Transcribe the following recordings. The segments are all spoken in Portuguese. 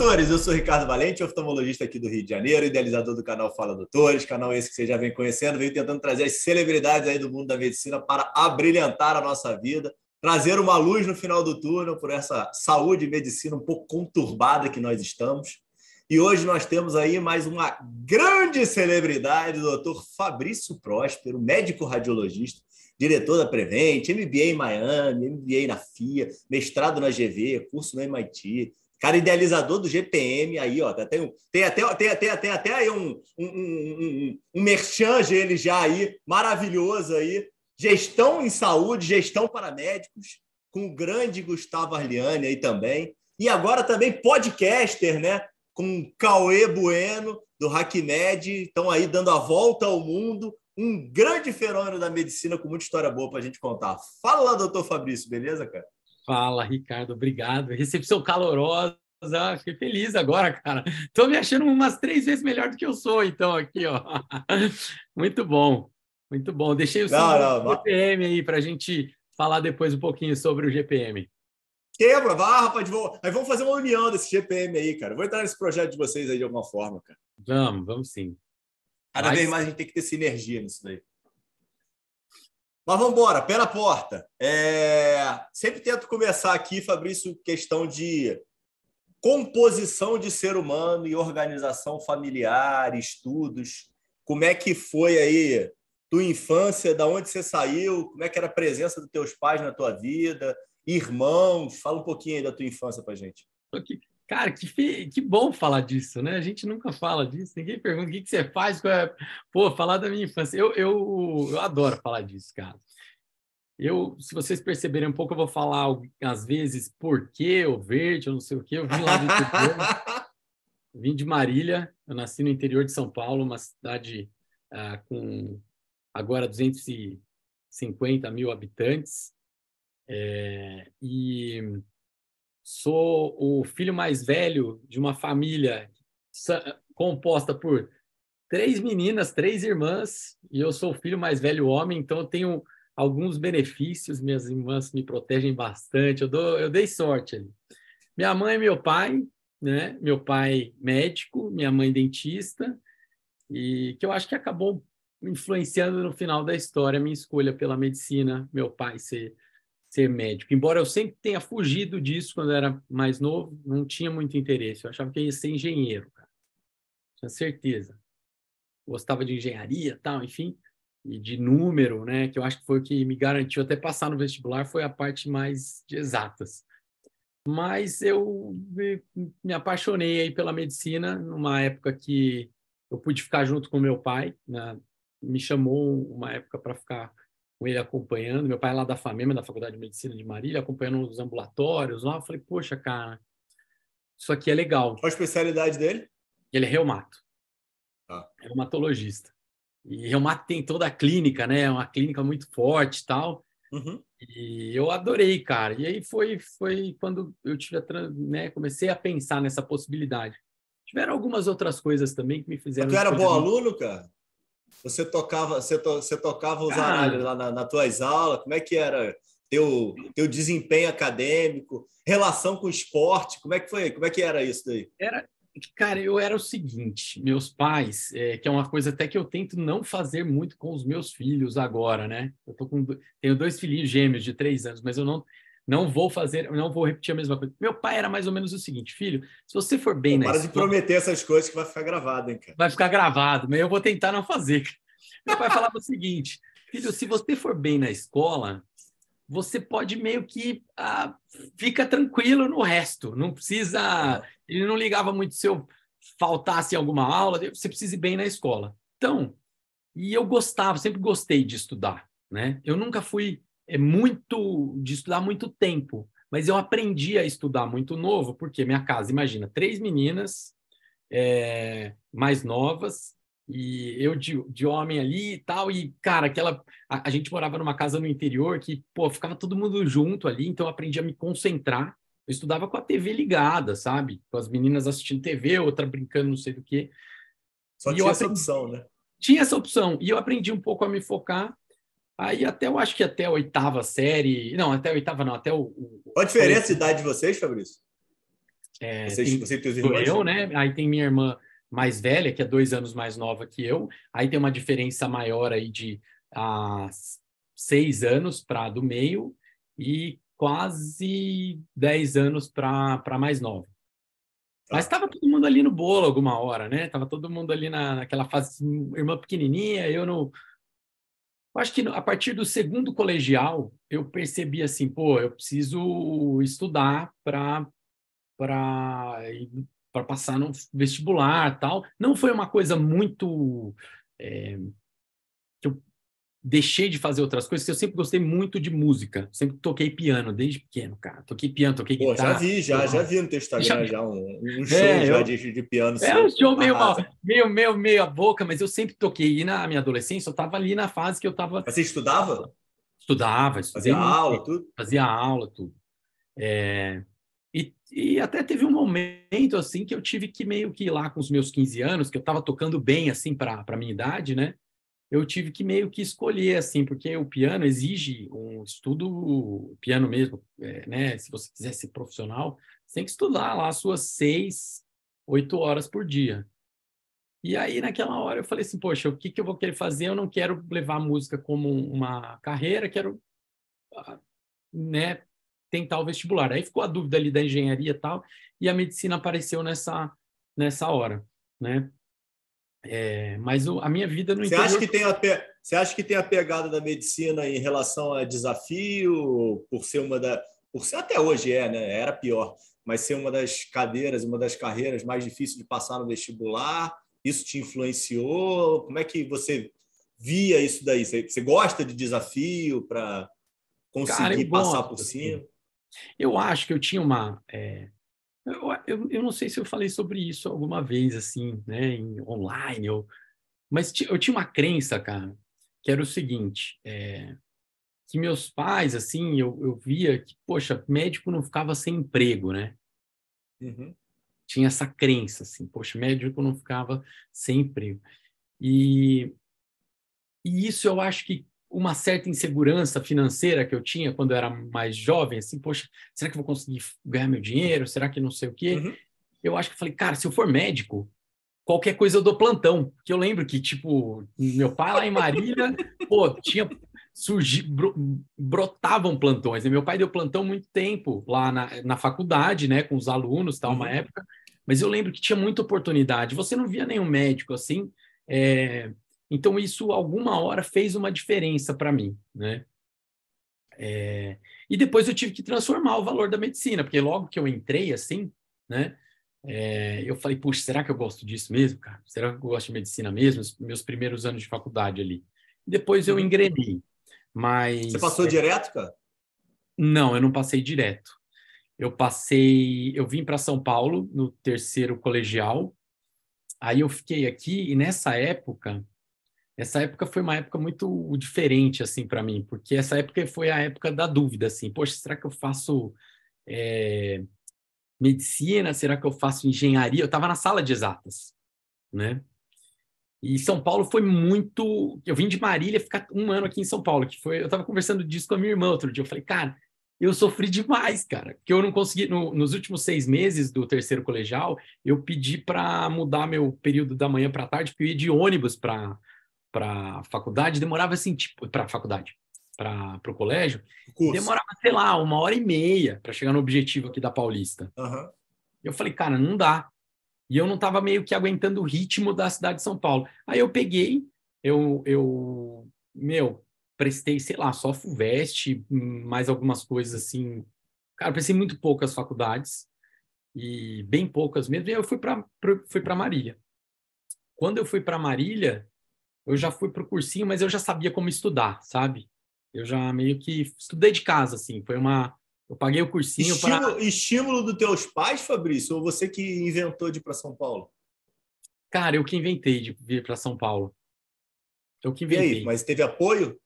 Doutores! Eu sou Ricardo Valente, oftalmologista aqui do Rio de Janeiro, idealizador do canal Fala Doutores, canal esse que você já vem conhecendo, veio tentando trazer as celebridades aí do mundo da medicina para abrilhantar a nossa vida, trazer uma luz no final do túnel por essa saúde e medicina um pouco conturbada que nós estamos. E hoje nós temos aí mais uma grande celebridade, o doutor Fabrício Próspero, médico radiologista, diretor da Prevent, MBA em Miami, MBA na FIA, mestrado na GV, curso no MIT, cara idealizador do GPM, aí, ó, tem, um, tem, até, tem, tem, tem até aí um, um, um, um merchan ele já aí, maravilhoso aí, gestão em saúde, gestão para médicos, com o grande Gustavo Arliani aí também, e agora também podcaster, né, com Cauê Bueno, do HackMed, estão aí dando a volta ao mundo, um grande fenômeno da medicina com muita história boa para a gente contar. Fala, doutor Fabrício, beleza, cara? Fala, Ricardo, obrigado. Recepção calorosa. Fiquei feliz agora, cara. Estou me achando umas três vezes melhor do que eu sou, então, aqui, ó. Muito bom, muito bom. Deixei o não, GPM aí para a gente falar depois um pouquinho sobre o GPM. Quebra, vá, rapaz. Aí vamos fazer uma união desse GPM aí, cara. Vou entrar nesse projeto de vocês aí de alguma forma, cara. Vamos, vamos sim. Cada Mas... vez mais a gente tem que ter sinergia nisso daí. Mas vamos embora, pé na porta. É... Sempre tento começar aqui, Fabrício, questão de composição de ser humano e organização familiar, estudos. Como é que foi aí tua infância, da onde você saiu, como é que era a presença dos teus pais na tua vida, irmãos? Fala um pouquinho aí da tua infância para gente. Cara, que, que bom falar disso, né? A gente nunca fala disso, ninguém pergunta o que, que você faz. É... Pô, falar da minha infância. Eu, eu, eu adoro falar disso, cara. Eu, se vocês perceberem um pouco, eu vou falar às vezes por que o verde, eu não sei o que. Eu vim lá do interior, vim de Marília, eu nasci no interior de São Paulo, uma cidade ah, com agora 250 mil habitantes. É, e Sou o filho mais velho de uma família composta por três meninas, três irmãs, e eu sou o filho mais velho homem, então eu tenho alguns benefícios. Minhas irmãs me protegem bastante. Eu, dou, eu dei sorte ali. Minha mãe e meu pai, né? Meu pai médico, minha mãe dentista, e que eu acho que acabou influenciando no final da história a minha escolha pela medicina. Meu pai ser ser médico. Embora eu sempre tenha fugido disso quando era mais novo, não tinha muito interesse. Eu achava que ia ser engenheiro, cara. Tinha certeza. Gostava de engenharia, tal, enfim, e de número, né? Que eu acho que foi o que me garantiu até passar no vestibular, foi a parte mais de exatas. Mas eu me apaixonei aí pela medicina numa época que eu pude ficar junto com meu pai, né? me chamou uma época para ficar com ele acompanhando. Meu pai é lá da FAMEMA, da Faculdade de Medicina de Marília, acompanhando os ambulatórios lá. Eu falei, poxa, cara, isso aqui é legal. Qual a especialidade dele? Ele é reumato. Ah. Reumatologista. E reumato tem toda a clínica, né? É uma clínica muito forte e tal. Uhum. E eu adorei, cara. E aí foi, foi quando eu tive a, né, comecei a pensar nessa possibilidade. Tiveram algumas outras coisas também que me fizeram. Tu era bom aluno, cara? Você tocava, você, to, você tocava os análises lá na, nas tuas aulas? Como é que era teu, teu desempenho acadêmico, relação com o esporte? Como é que foi? Como é que era isso daí? Era, cara, eu era o seguinte: meus pais, é, que é uma coisa até que eu tento não fazer muito com os meus filhos agora, né? Eu tô com, tenho dois filhinhos gêmeos de três anos, mas eu não não vou fazer, não vou repetir a mesma coisa. Meu pai era mais ou menos o seguinte, filho, se você for bem Para escola, de prometer essas coisas que vai ficar gravado, hein, cara? Vai ficar gravado, mas eu vou tentar não fazer. Meu pai falava o seguinte, filho, se você for bem na escola, você pode meio que ah, fica tranquilo no resto, não precisa, ele não ligava muito se eu faltasse alguma aula, você precisa ir bem na escola. Então, e eu gostava, sempre gostei de estudar, né? Eu nunca fui é muito de estudar muito tempo, mas eu aprendi a estudar muito novo, porque minha casa, imagina, três meninas é, mais novas e eu de, de homem ali e tal, e cara, aquela a, a, gente morava numa casa no interior que, pô, ficava todo mundo junto ali, então eu aprendi a me concentrar. Eu estudava com a TV ligada, sabe? Com as meninas assistindo TV, outra brincando, não sei do que. Só e tinha essa opção, né? Tinha essa opção. E eu aprendi um pouco a me focar Aí até eu acho que até a oitava série. Não, até a oitava não, até o. Qual a diferença de idade de vocês, Fabrício? É, Vocês, tem, você irmãos? eu, né? Aí tem minha irmã mais velha, que é dois anos mais nova que eu. Aí tem uma diferença maior aí de ah, seis anos para do meio e quase dez anos para mais nova. Mas estava todo mundo ali no bolo alguma hora, né? Tava todo mundo ali na, naquela fase, irmã pequenininha, eu no... Acho que a partir do segundo colegial, eu percebi assim, pô, eu preciso estudar para para passar no vestibular tal. Não foi uma coisa muito é, que eu deixei de fazer outras coisas, eu sempre gostei muito de música. Sempre toquei piano desde pequeno, cara. Toquei piano, toquei Pô, guitarra. já vi, já, já vi no teu Instagram já, já um, um, show é, já eu, de, de, piano. É um show meio, mal, meio, meio, meio a boca, mas eu sempre toquei. E na minha adolescência, eu estava ali na fase que eu estava... Você estudava? Estudava, Fazia aula, tudo? Fazia aula, tudo. É, e, e, até teve um momento assim que eu tive que meio que ir lá com os meus 15 anos, que eu estava tocando bem assim para minha idade, né? Eu tive que meio que escolher assim, porque o piano exige um estudo, piano mesmo, é, né? Se você quiser ser profissional, você tem que estudar lá as suas seis, oito horas por dia. E aí naquela hora eu falei assim, poxa, o que que eu vou querer fazer? Eu não quero levar a música como uma carreira, quero ah, né, tentar o vestibular. Aí ficou a dúvida ali da engenharia e tal, e a medicina apareceu nessa, nessa hora, né? É, mas o, a minha vida no você interior... Acha que tem a pe... Você acha que tem a pegada da medicina em relação a desafio, por ser uma da... Por ser até hoje é, né? Era pior, mas ser uma das cadeiras, uma das carreiras mais difíceis de passar no vestibular, isso te influenciou? Como é que você via isso daí? Você, você gosta de desafio para conseguir Cara, passar por cima? Eu acho que eu tinha uma. É, eu, eu, eu, não sei se eu falei sobre isso alguma vez, assim, né, em, online, ou, mas eu tinha uma crença, cara, que era o seguinte: é, que meus pais, assim, eu, eu via que, poxa, médico não ficava sem emprego, né? Uhum. Tinha essa crença, assim, poxa, médico não ficava sem emprego. E, e isso eu acho que uma certa insegurança financeira que eu tinha quando eu era mais jovem, assim, poxa, será que eu vou conseguir ganhar meu dinheiro? Será que não sei o quê? Uhum. Eu acho que eu falei, cara, se eu for médico, qualquer coisa eu dou plantão. Que eu lembro que, tipo, meu pai lá em Marília, pô, tinha surgi, bro, brotavam plantões. E meu pai deu plantão muito tempo lá na, na faculdade, né, com os alunos, tal, uhum. uma época. Mas eu lembro que tinha muita oportunidade. Você não via nenhum médico assim, é, então, isso, alguma hora, fez uma diferença para mim, né? É... E depois eu tive que transformar o valor da medicina, porque logo que eu entrei, assim, né? É... eu falei, puxa, será que eu gosto disso mesmo, cara? Será que eu gosto de medicina mesmo? Meus primeiros anos de faculdade ali. Depois eu engrenei, mas... Você passou é... direto, cara? Não, eu não passei direto. Eu passei... Eu vim para São Paulo no terceiro colegial, aí eu fiquei aqui, e nessa época essa época foi uma época muito diferente assim para mim, porque essa época foi a época da dúvida, assim, poxa, será que eu faço é, medicina? Será que eu faço engenharia? Eu estava na sala de exatas, né? E São Paulo foi muito. Eu vim de Marília ficar um ano aqui em São Paulo, que foi. Eu estava conversando disso com a minha irmã outro dia. Eu falei, cara, eu sofri demais, cara, porque eu não consegui. No, nos últimos seis meses do terceiro colegial, eu pedi para mudar meu período da manhã para tarde, porque eu ia de ônibus para para faculdade demorava assim, tipo, para faculdade, para o colégio, Curso. demorava, sei lá, uma hora e meia para chegar no objetivo aqui da Paulista. Uhum. Eu falei, cara, não dá. E eu não estava meio que aguentando o ritmo da cidade de São Paulo. Aí eu peguei, eu, eu meu, prestei, sei lá, só FUVEST, mais algumas coisas assim. Cara, prestei muito poucas faculdades, e bem poucas mesmo, e eu fui para fui Marília. Quando eu fui para Marília, eu já fui para o cursinho, mas eu já sabia como estudar, sabe? Eu já meio que estudei de casa, assim. Foi uma. Eu paguei o cursinho para. Estímulo dos teus pais, Fabrício, ou você que inventou de ir para São Paulo? Cara, eu que inventei de vir para São Paulo. Eu que inventei. E aí, mas teve apoio?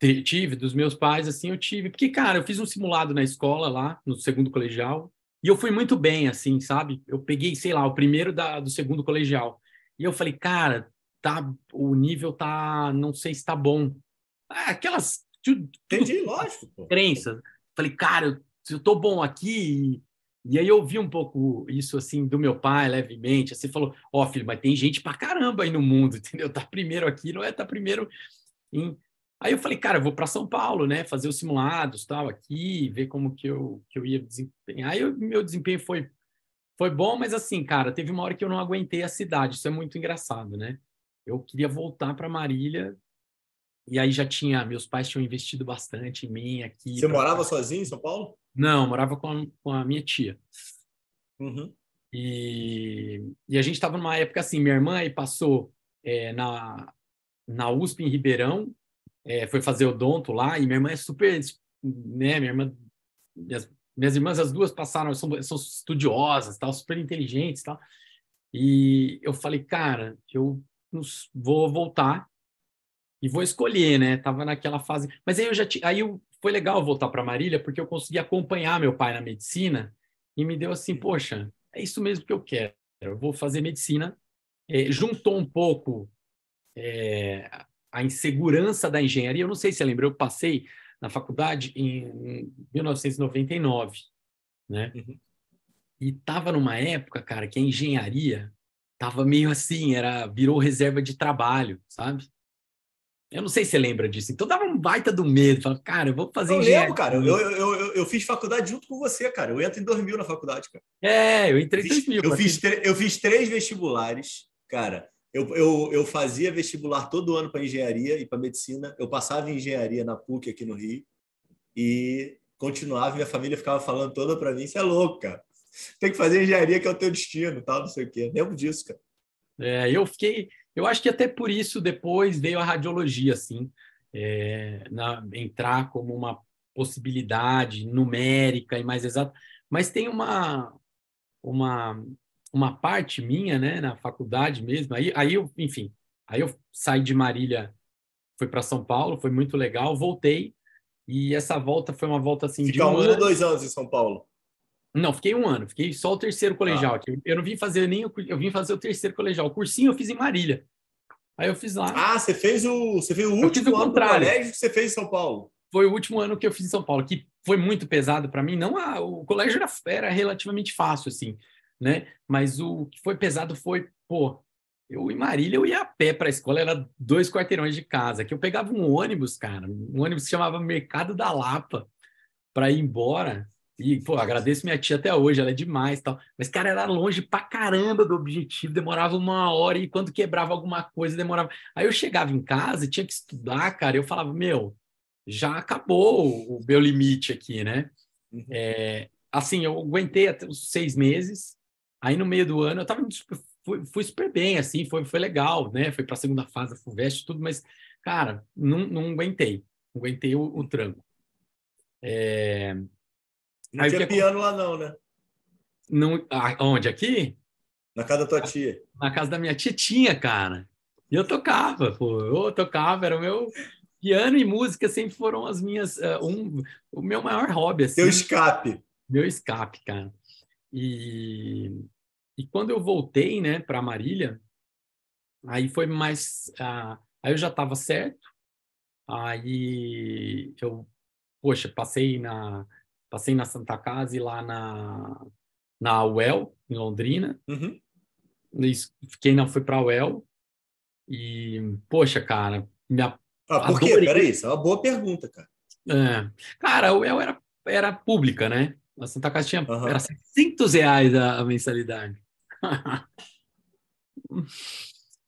Tive, dos meus pais, assim, eu tive. Porque, cara, eu fiz um simulado na escola lá, no segundo colegial, e eu fui muito bem, assim, sabe? Eu peguei, sei lá, o primeiro da, do segundo colegial. E eu falei, cara, tá, o nível tá, não sei se tá bom. Ah, aquelas. Tudo, Entendi, lógico. Crenças. Falei, cara, eu, eu tô bom aqui E aí eu vi um pouco isso assim do meu pai levemente, assim falou: "Ó, oh, filho, mas tem gente pra caramba aí no mundo, entendeu? Tá primeiro aqui, não é tá primeiro em Aí eu falei, cara, eu vou para São Paulo, né, fazer os simulados, tal, aqui, ver como que eu que eu ia desempenhar. Aí eu, meu desempenho foi foi bom, mas assim, cara, teve uma hora que eu não aguentei a cidade. Isso é muito engraçado, né? Eu queria voltar para Marília e aí já tinha, meus pais tinham investido bastante em mim aqui. Você morava sozinho em São Paulo? Não, morava com a, com a minha tia. Uhum. E, e a gente estava numa época assim, minha irmã aí passou é, na, na USP em Ribeirão, é, foi fazer odonto lá, e minha irmã é super, né, minha irmã, minhas, minhas irmãs, as duas passaram, são, são estudiosas, tal, super inteligentes, tal, e eu falei, cara, eu vou voltar e vou escolher, né? Tava naquela fase. Mas aí eu já t... aí eu... foi legal voltar para Marília porque eu consegui acompanhar meu pai na medicina e me deu assim, poxa, é isso mesmo que eu quero. Eu vou fazer medicina. É, juntou um pouco é, a insegurança da engenharia. Eu não sei se você lembra, eu passei na faculdade em 1999, né? Uhum. E tava numa época, cara, que a engenharia tava meio assim, era virou reserva de trabalho, sabe? Eu não sei se você lembra disso. Então dava um baita do medo. Falava, cara, eu vou fazer eu engenharia. lembro, cara. Eu, eu, eu, eu, fiz faculdade junto com você, cara. Eu entro em 2000 na faculdade, cara. É, eu entrei em 2000. Eu fiz, eu fiz três vestibulares, cara. Eu, eu, eu fazia vestibular todo ano para engenharia e para medicina. Eu passava em engenharia na PUC aqui no Rio e continuava. Minha família ficava falando toda para mim: Você é louco, cara. Tem que fazer engenharia que é o teu destino, tal, não sei o quê. Lembro disso, cara. É, eu fiquei eu acho que até por isso depois veio a radiologia, assim, é, na, entrar como uma possibilidade numérica e mais exata. Mas tem uma, uma, uma parte minha, né, na faculdade mesmo. Aí, aí eu, enfim, aí eu saí de Marília, fui para São Paulo, foi muito legal, voltei e essa volta foi uma volta assim Fica de um, um ano... ou dois anos em São Paulo. Não, fiquei um ano, fiquei só o terceiro colegial. Ah. Eu não vim fazer nem o, eu vim fazer o terceiro colegial. O cursinho eu fiz em Marília. Aí eu fiz lá. Ah, você fez o, você fez o último ano contrário. do colégio que você fez em São Paulo. Foi o último ano que eu fiz em São Paulo, que foi muito pesado para mim. Não, a, o colégio era, era relativamente fácil, assim, né? Mas o que foi pesado foi, pô, eu em Marília eu ia a pé para a escola, era dois quarteirões de casa, que eu pegava um ônibus, cara, um ônibus que chamava Mercado da Lapa para ir embora. E, pô, agradeço minha tia até hoje, ela é demais tal. Mas, cara, era longe pra caramba do objetivo, demorava uma hora e quando quebrava alguma coisa, demorava. Aí eu chegava em casa e tinha que estudar, cara, eu falava, meu, já acabou o meu limite aqui, né? Uhum. É, assim, eu aguentei até os seis meses, aí no meio do ano eu tava, fui, fui super bem, assim, foi, foi legal, né? Foi pra segunda fase da FUVEST tudo, mas, cara, não, não aguentei, aguentei o, o tranco. É, não Aí tinha piano lá, não, né? Não, onde? Aqui? Na casa da tua tia. Na casa da minha tia tinha, cara. E eu tocava, pô. Eu tocava, era o meu. Piano e música sempre foram as minhas. Uh, um, o meu maior hobby. Assim. Teu escape. Meu escape, cara. E, e quando eu voltei, né, para Marília, aí foi mais. Uh, aí eu já estava certo. Aí eu, poxa, passei na Passei na Santa Casa e lá na, na UEL, em Londrina. Uhum. Fiquei, não, fui para a UEL. E, poxa, cara, minha. Ah, por quê? Peraí, isso é uma boa pergunta, cara. É. Cara, a UEL era, era pública, né? A Santa Casa tinha uhum. era 600 reais a, a mensalidade.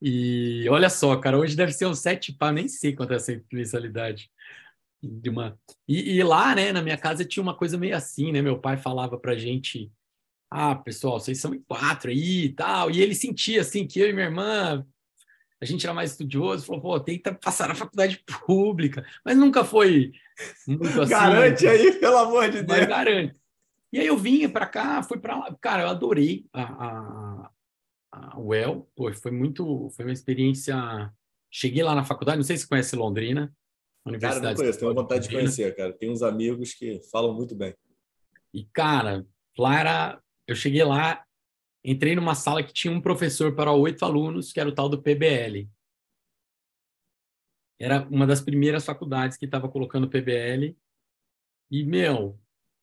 e olha só, cara, hoje deve ser uns sete pá, nem sei quanto é essa mensalidade de uma e, e, lá, né, na minha casa tinha uma coisa meio assim, né? Meu pai falava pra gente: "Ah, pessoal, vocês são em quatro aí e tal". E ele sentia assim que eu e minha irmã a gente era mais estudioso, falou: "Pô, tenta passar na faculdade pública". Mas nunca foi muito assim. Garante aí, pelo amor de Deus. garante. E aí eu vinha para cá, fui para lá, cara, eu adorei a, a, a UEL, pô, foi muito, foi uma experiência. Cheguei lá na faculdade, não sei se conhece Londrina, cara, não conheço, tenho vontade de conhecer, cara. Tem uns amigos que falam muito bem. E, cara, lá era. Eu cheguei lá, entrei numa sala que tinha um professor para oito alunos, que era o tal do PBL. Era uma das primeiras faculdades que estava colocando PBL. E, meu,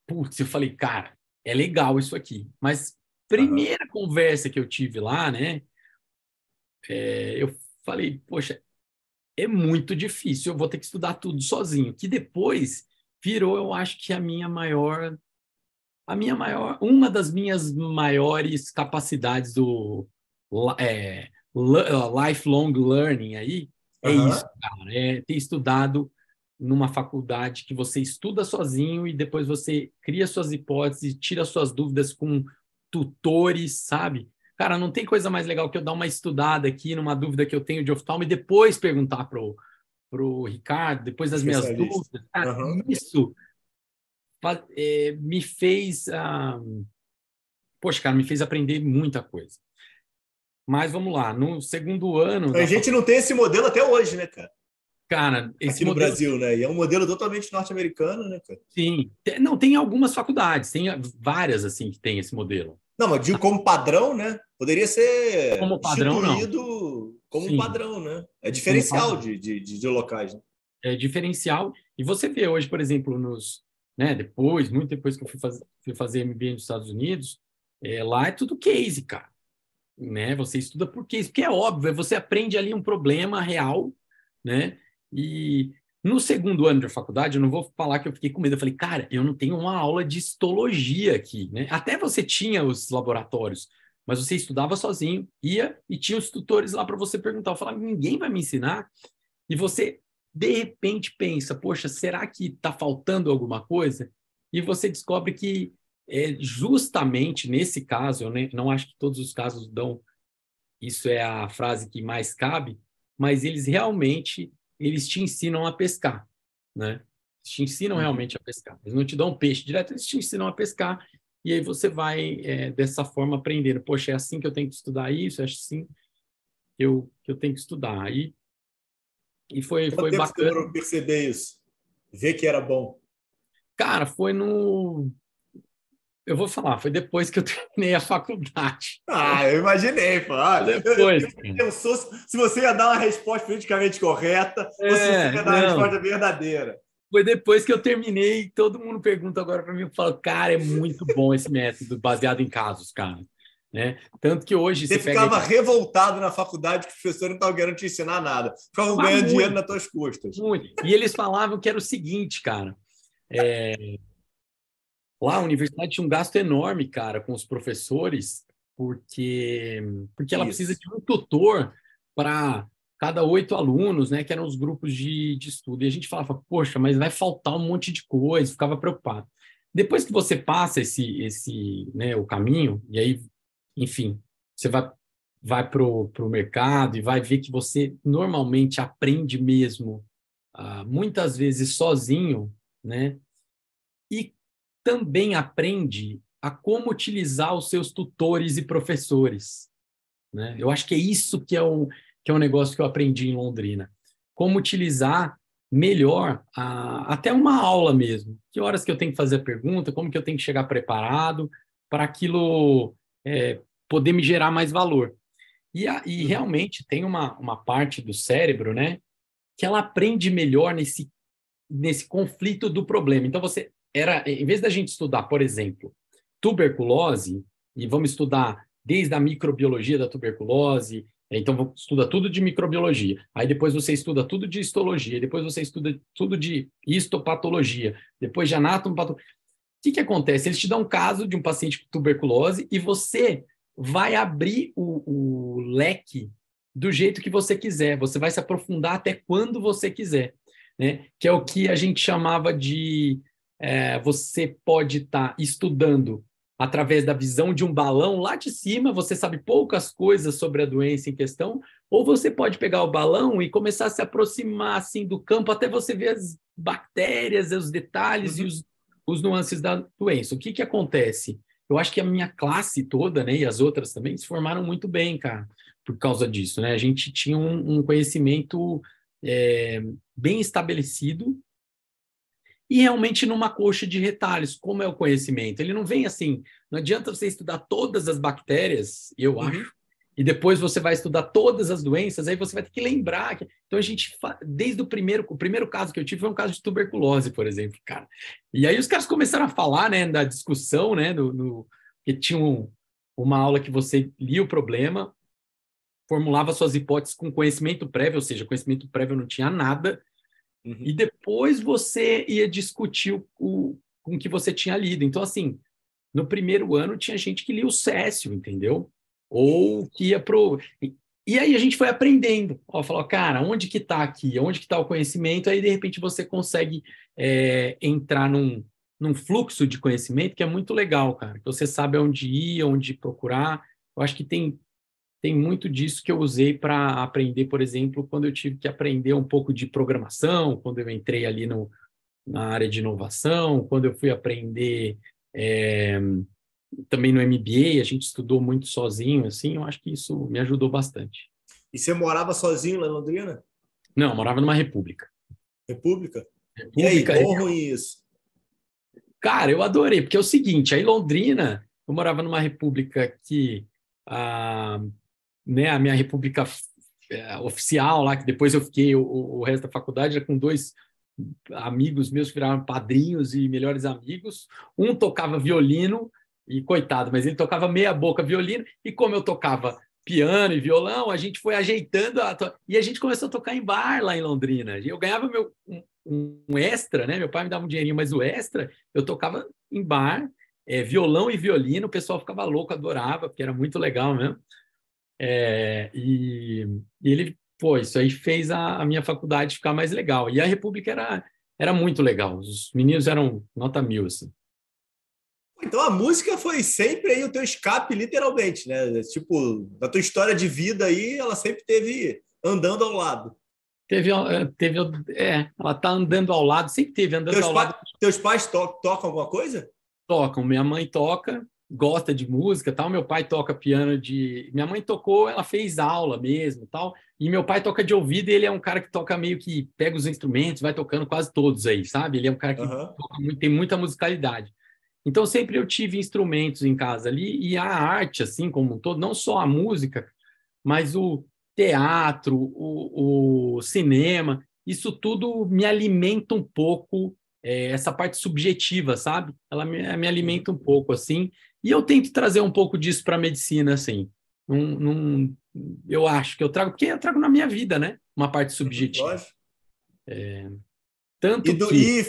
putz, eu falei, cara, é legal isso aqui. Mas primeira uhum. conversa que eu tive lá, né? É, eu falei, poxa, é muito difícil, eu vou ter que estudar tudo sozinho. Que depois virou, eu acho que a minha maior, a minha maior, uma das minhas maiores capacidades do é, lifelong learning aí é uhum. isso, cara, é ter estudado numa faculdade que você estuda sozinho e depois você cria suas hipóteses, tira suas dúvidas com tutores, sabe? Cara, não tem coisa mais legal que eu dar uma estudada aqui numa dúvida que eu tenho de oftalmo e depois perguntar pro pro Ricardo, depois das minhas dúvidas. Cara, uhum. Isso é, me fez, ah, poxa, cara, me fez aprender muita coisa. Mas vamos lá, no segundo ano. A gente não tem esse modelo até hoje, né, cara? Cara, esse aqui no modelo... Brasil, né? E é um modelo totalmente norte-americano, né, cara? Sim. Não, tem algumas faculdades, tem várias assim que tem esse modelo. Não, mas digo como padrão, né? Poderia ser como padrão, instituído não. como Sim. padrão, né? É diferencial de, de, de, locais. Né? É diferencial. E você vê hoje, por exemplo, nos, né? Depois, muito depois que eu fui fazer, fui fazer MBA nos Estados Unidos, é, lá é tudo case, cara. Né? Você estuda por case, porque é óbvio, você aprende ali um problema real, né? E no segundo ano de faculdade, eu não vou falar que eu fiquei com medo. Eu falei, cara, eu não tenho uma aula de histologia aqui, né? Até você tinha os laboratórios, mas você estudava sozinho, ia e tinha os tutores lá para você perguntar. Eu falava, ninguém vai me ensinar. E você, de repente, pensa, poxa, será que está faltando alguma coisa? E você descobre que é justamente nesse caso, eu não acho que todos os casos dão, isso é a frase que mais cabe, mas eles realmente eles te ensinam a pescar, né? Eles te ensinam uhum. realmente a pescar. Eles não te dão peixe direto, eles te ensinam a pescar. E aí você vai, é, dessa forma, aprendendo. Poxa, é assim que eu tenho que estudar isso, é assim que eu, que eu tenho que estudar. E, e foi, Quanto foi tempo bacana. Você perceber isso? Ver que era bom? Cara, foi no eu vou falar, foi depois que eu terminei a faculdade. Ah, eu imaginei, pô. Ah, depois. Eu, eu, sou, se você ia dar uma resposta politicamente correta, é, ou se você ia dar não. uma resposta verdadeira. Foi depois que eu terminei, todo mundo pergunta agora para mim, eu falo, cara, é muito bom esse método baseado em casos, cara. Né? Tanto que hoje você, você ficava pega... revoltado na faculdade que o professor não estava querendo te ensinar nada. Ficavam ganhando muito, dinheiro nas tuas custas. Muito. E eles falavam que era o seguinte, cara. É, Lá a universidade tinha um gasto enorme, cara, com os professores, porque, porque ela Isso. precisa de um tutor para cada oito alunos, né, que eram os grupos de, de estudo. E a gente falava, poxa, mas vai faltar um monte de coisa, ficava preocupado. Depois que você passa esse, esse né, o caminho, e aí, enfim, você vai, vai para o mercado e vai ver que você normalmente aprende mesmo, uh, muitas vezes sozinho, né? Também aprende a como utilizar os seus tutores e professores. Né? Eu acho que é isso que é, um, que é um negócio que eu aprendi em Londrina. Como utilizar melhor a, até uma aula mesmo. Que horas que eu tenho que fazer a pergunta, como que eu tenho que chegar preparado para aquilo é, poder me gerar mais valor. E, a, e uhum. realmente tem uma, uma parte do cérebro, né, que ela aprende melhor nesse, nesse conflito do problema. Então, você era, em vez da gente estudar, por exemplo, tuberculose, e vamos estudar desde a microbiologia da tuberculose, então estuda tudo de microbiologia, aí depois você estuda tudo de histologia, depois você estuda tudo de histopatologia, depois de anatomopatologia. O que, que acontece? Eles te dão um caso de um paciente com tuberculose e você vai abrir o, o leque do jeito que você quiser, você vai se aprofundar até quando você quiser, né? Que é o que a gente chamava de é, você pode estar tá estudando através da visão de um balão lá de cima, você sabe poucas coisas sobre a doença em questão, ou você pode pegar o balão e começar a se aproximar assim do campo até você ver as bactérias, os detalhes uhum. e os, os nuances da doença. O que que acontece? Eu acho que a minha classe toda, né, e as outras também, se formaram muito bem, cara, por causa disso, né? A gente tinha um, um conhecimento é, bem estabelecido e realmente numa coxa de retalhos, como é o conhecimento. Ele não vem assim, não adianta você estudar todas as bactérias, eu uhum. acho, e depois você vai estudar todas as doenças, aí você vai ter que lembrar. Que... Então a gente, desde o primeiro, o primeiro caso que eu tive foi um caso de tuberculose, por exemplo, cara. E aí os caras começaram a falar, né, da discussão, né, do, no, que tinha um, uma aula que você lia o problema, formulava suas hipóteses com conhecimento prévio, ou seja, conhecimento prévio não tinha nada, uhum. e depois você ia discutir o, o, com o que você tinha lido. Então, assim, no primeiro ano tinha gente que lia o Cécio, entendeu? ou que ia pro e aí a gente foi aprendendo, ó, falou, cara, onde que está aqui, onde que está o conhecimento, aí de repente você consegue é, entrar num, num fluxo de conhecimento que é muito legal, cara, que você sabe onde ir, onde procurar, eu acho que tem tem muito disso que eu usei para aprender, por exemplo, quando eu tive que aprender um pouco de programação, quando eu entrei ali no, na área de inovação, quando eu fui aprender é, também no MBA, a gente estudou muito sozinho, assim, eu acho que isso me ajudou bastante. E você morava sozinho lá em Londrina? Não, morava numa república. República? república e aí, bom ou ruim isso? Cara, eu adorei, porque é o seguinte, aí Londrina, eu morava numa república que a, né, a minha república é, oficial lá, que depois eu fiquei o, o resto da faculdade, com dois amigos meus que viraram padrinhos e melhores amigos. Um tocava violino e coitado, mas ele tocava meia boca violino, e como eu tocava piano e violão, a gente foi ajeitando a e a gente começou a tocar em bar lá em Londrina. Eu ganhava meu um, um extra, né? Meu pai me dava um dinheirinho, mas o extra eu tocava em bar, é, violão e violino, o pessoal ficava louco, adorava, porque era muito legal mesmo. É, e, e, ele, pô, isso aí fez a, a, minha faculdade ficar mais legal. E a República era, era muito legal, os meninos eram nota mil, assim. Então a música foi sempre aí o teu escape, literalmente, né? Tipo, na tua história de vida aí, ela sempre teve andando ao lado. Teve, eh, teve é, ela tá andando ao lado, sempre teve andando teus ao lado. Teus pais to tocam alguma coisa? Tocam. Minha mãe toca, gosta de música, tal. Meu pai toca piano de. Minha mãe tocou, ela fez aula mesmo, tal. E meu pai toca de ouvido. E ele é um cara que toca meio que pega os instrumentos, vai tocando quase todos aí, sabe? Ele é um cara que uhum. muito, tem muita musicalidade. Então, sempre eu tive instrumentos em casa ali, e a arte, assim como um todo, não só a música, mas o teatro, o, o cinema, isso tudo me alimenta um pouco, é, essa parte subjetiva, sabe? Ela me, me, alimenta um pouco, assim, e eu tento trazer um pouco disso para a medicina, assim. Num, num, eu acho que eu trago, porque eu trago na minha vida, né? Uma parte subjetiva. É, tanto e do, que... E...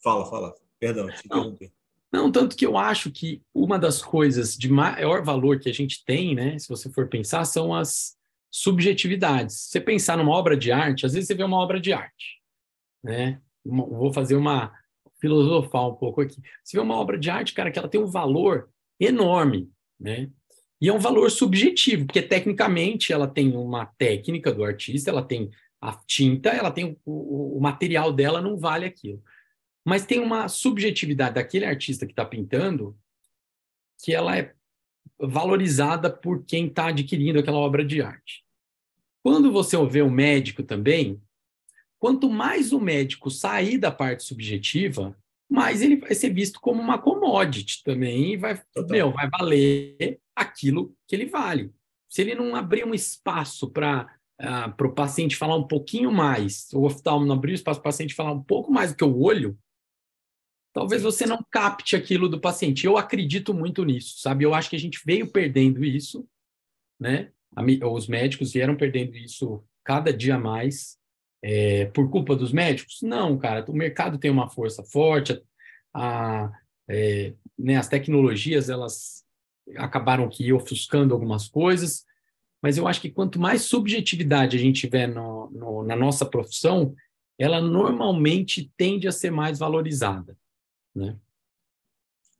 Fala, fala. Perdão, te interrompi. Não, tanto que eu acho que uma das coisas de maior valor que a gente tem, né, se você for pensar, são as subjetividades. Você pensar numa obra de arte, às vezes você vê uma obra de arte, né? Vou fazer uma filosofar um pouco aqui. Você vê uma obra de arte, cara, que ela tem um valor enorme, né? E é um valor subjetivo, porque tecnicamente ela tem uma técnica do artista, ela tem a tinta, ela tem o, o material dela não vale aquilo. Mas tem uma subjetividade daquele artista que está pintando que ela é valorizada por quem está adquirindo aquela obra de arte. Quando você vê o médico também, quanto mais o médico sair da parte subjetiva, mais ele vai ser visto como uma commodity também e vai, meu, vai valer aquilo que ele vale. Se ele não abrir um espaço para uh, ah, para o paciente falar um pouquinho mais, o oftalmo não abrir espaço para o paciente falar um pouco mais do que o olho, talvez você não capte aquilo do paciente. Eu acredito muito nisso, sabe? Eu acho que a gente veio perdendo isso, né? Os médicos vieram perdendo isso cada dia mais. É, por culpa dos médicos? Não, cara. O mercado tem uma força forte. A, é, né, as tecnologias elas acabaram que ofuscando algumas coisas, mas eu acho que quanto mais subjetividade a gente tiver no, no, na nossa profissão, ela normalmente tende a ser mais valorizada. Né?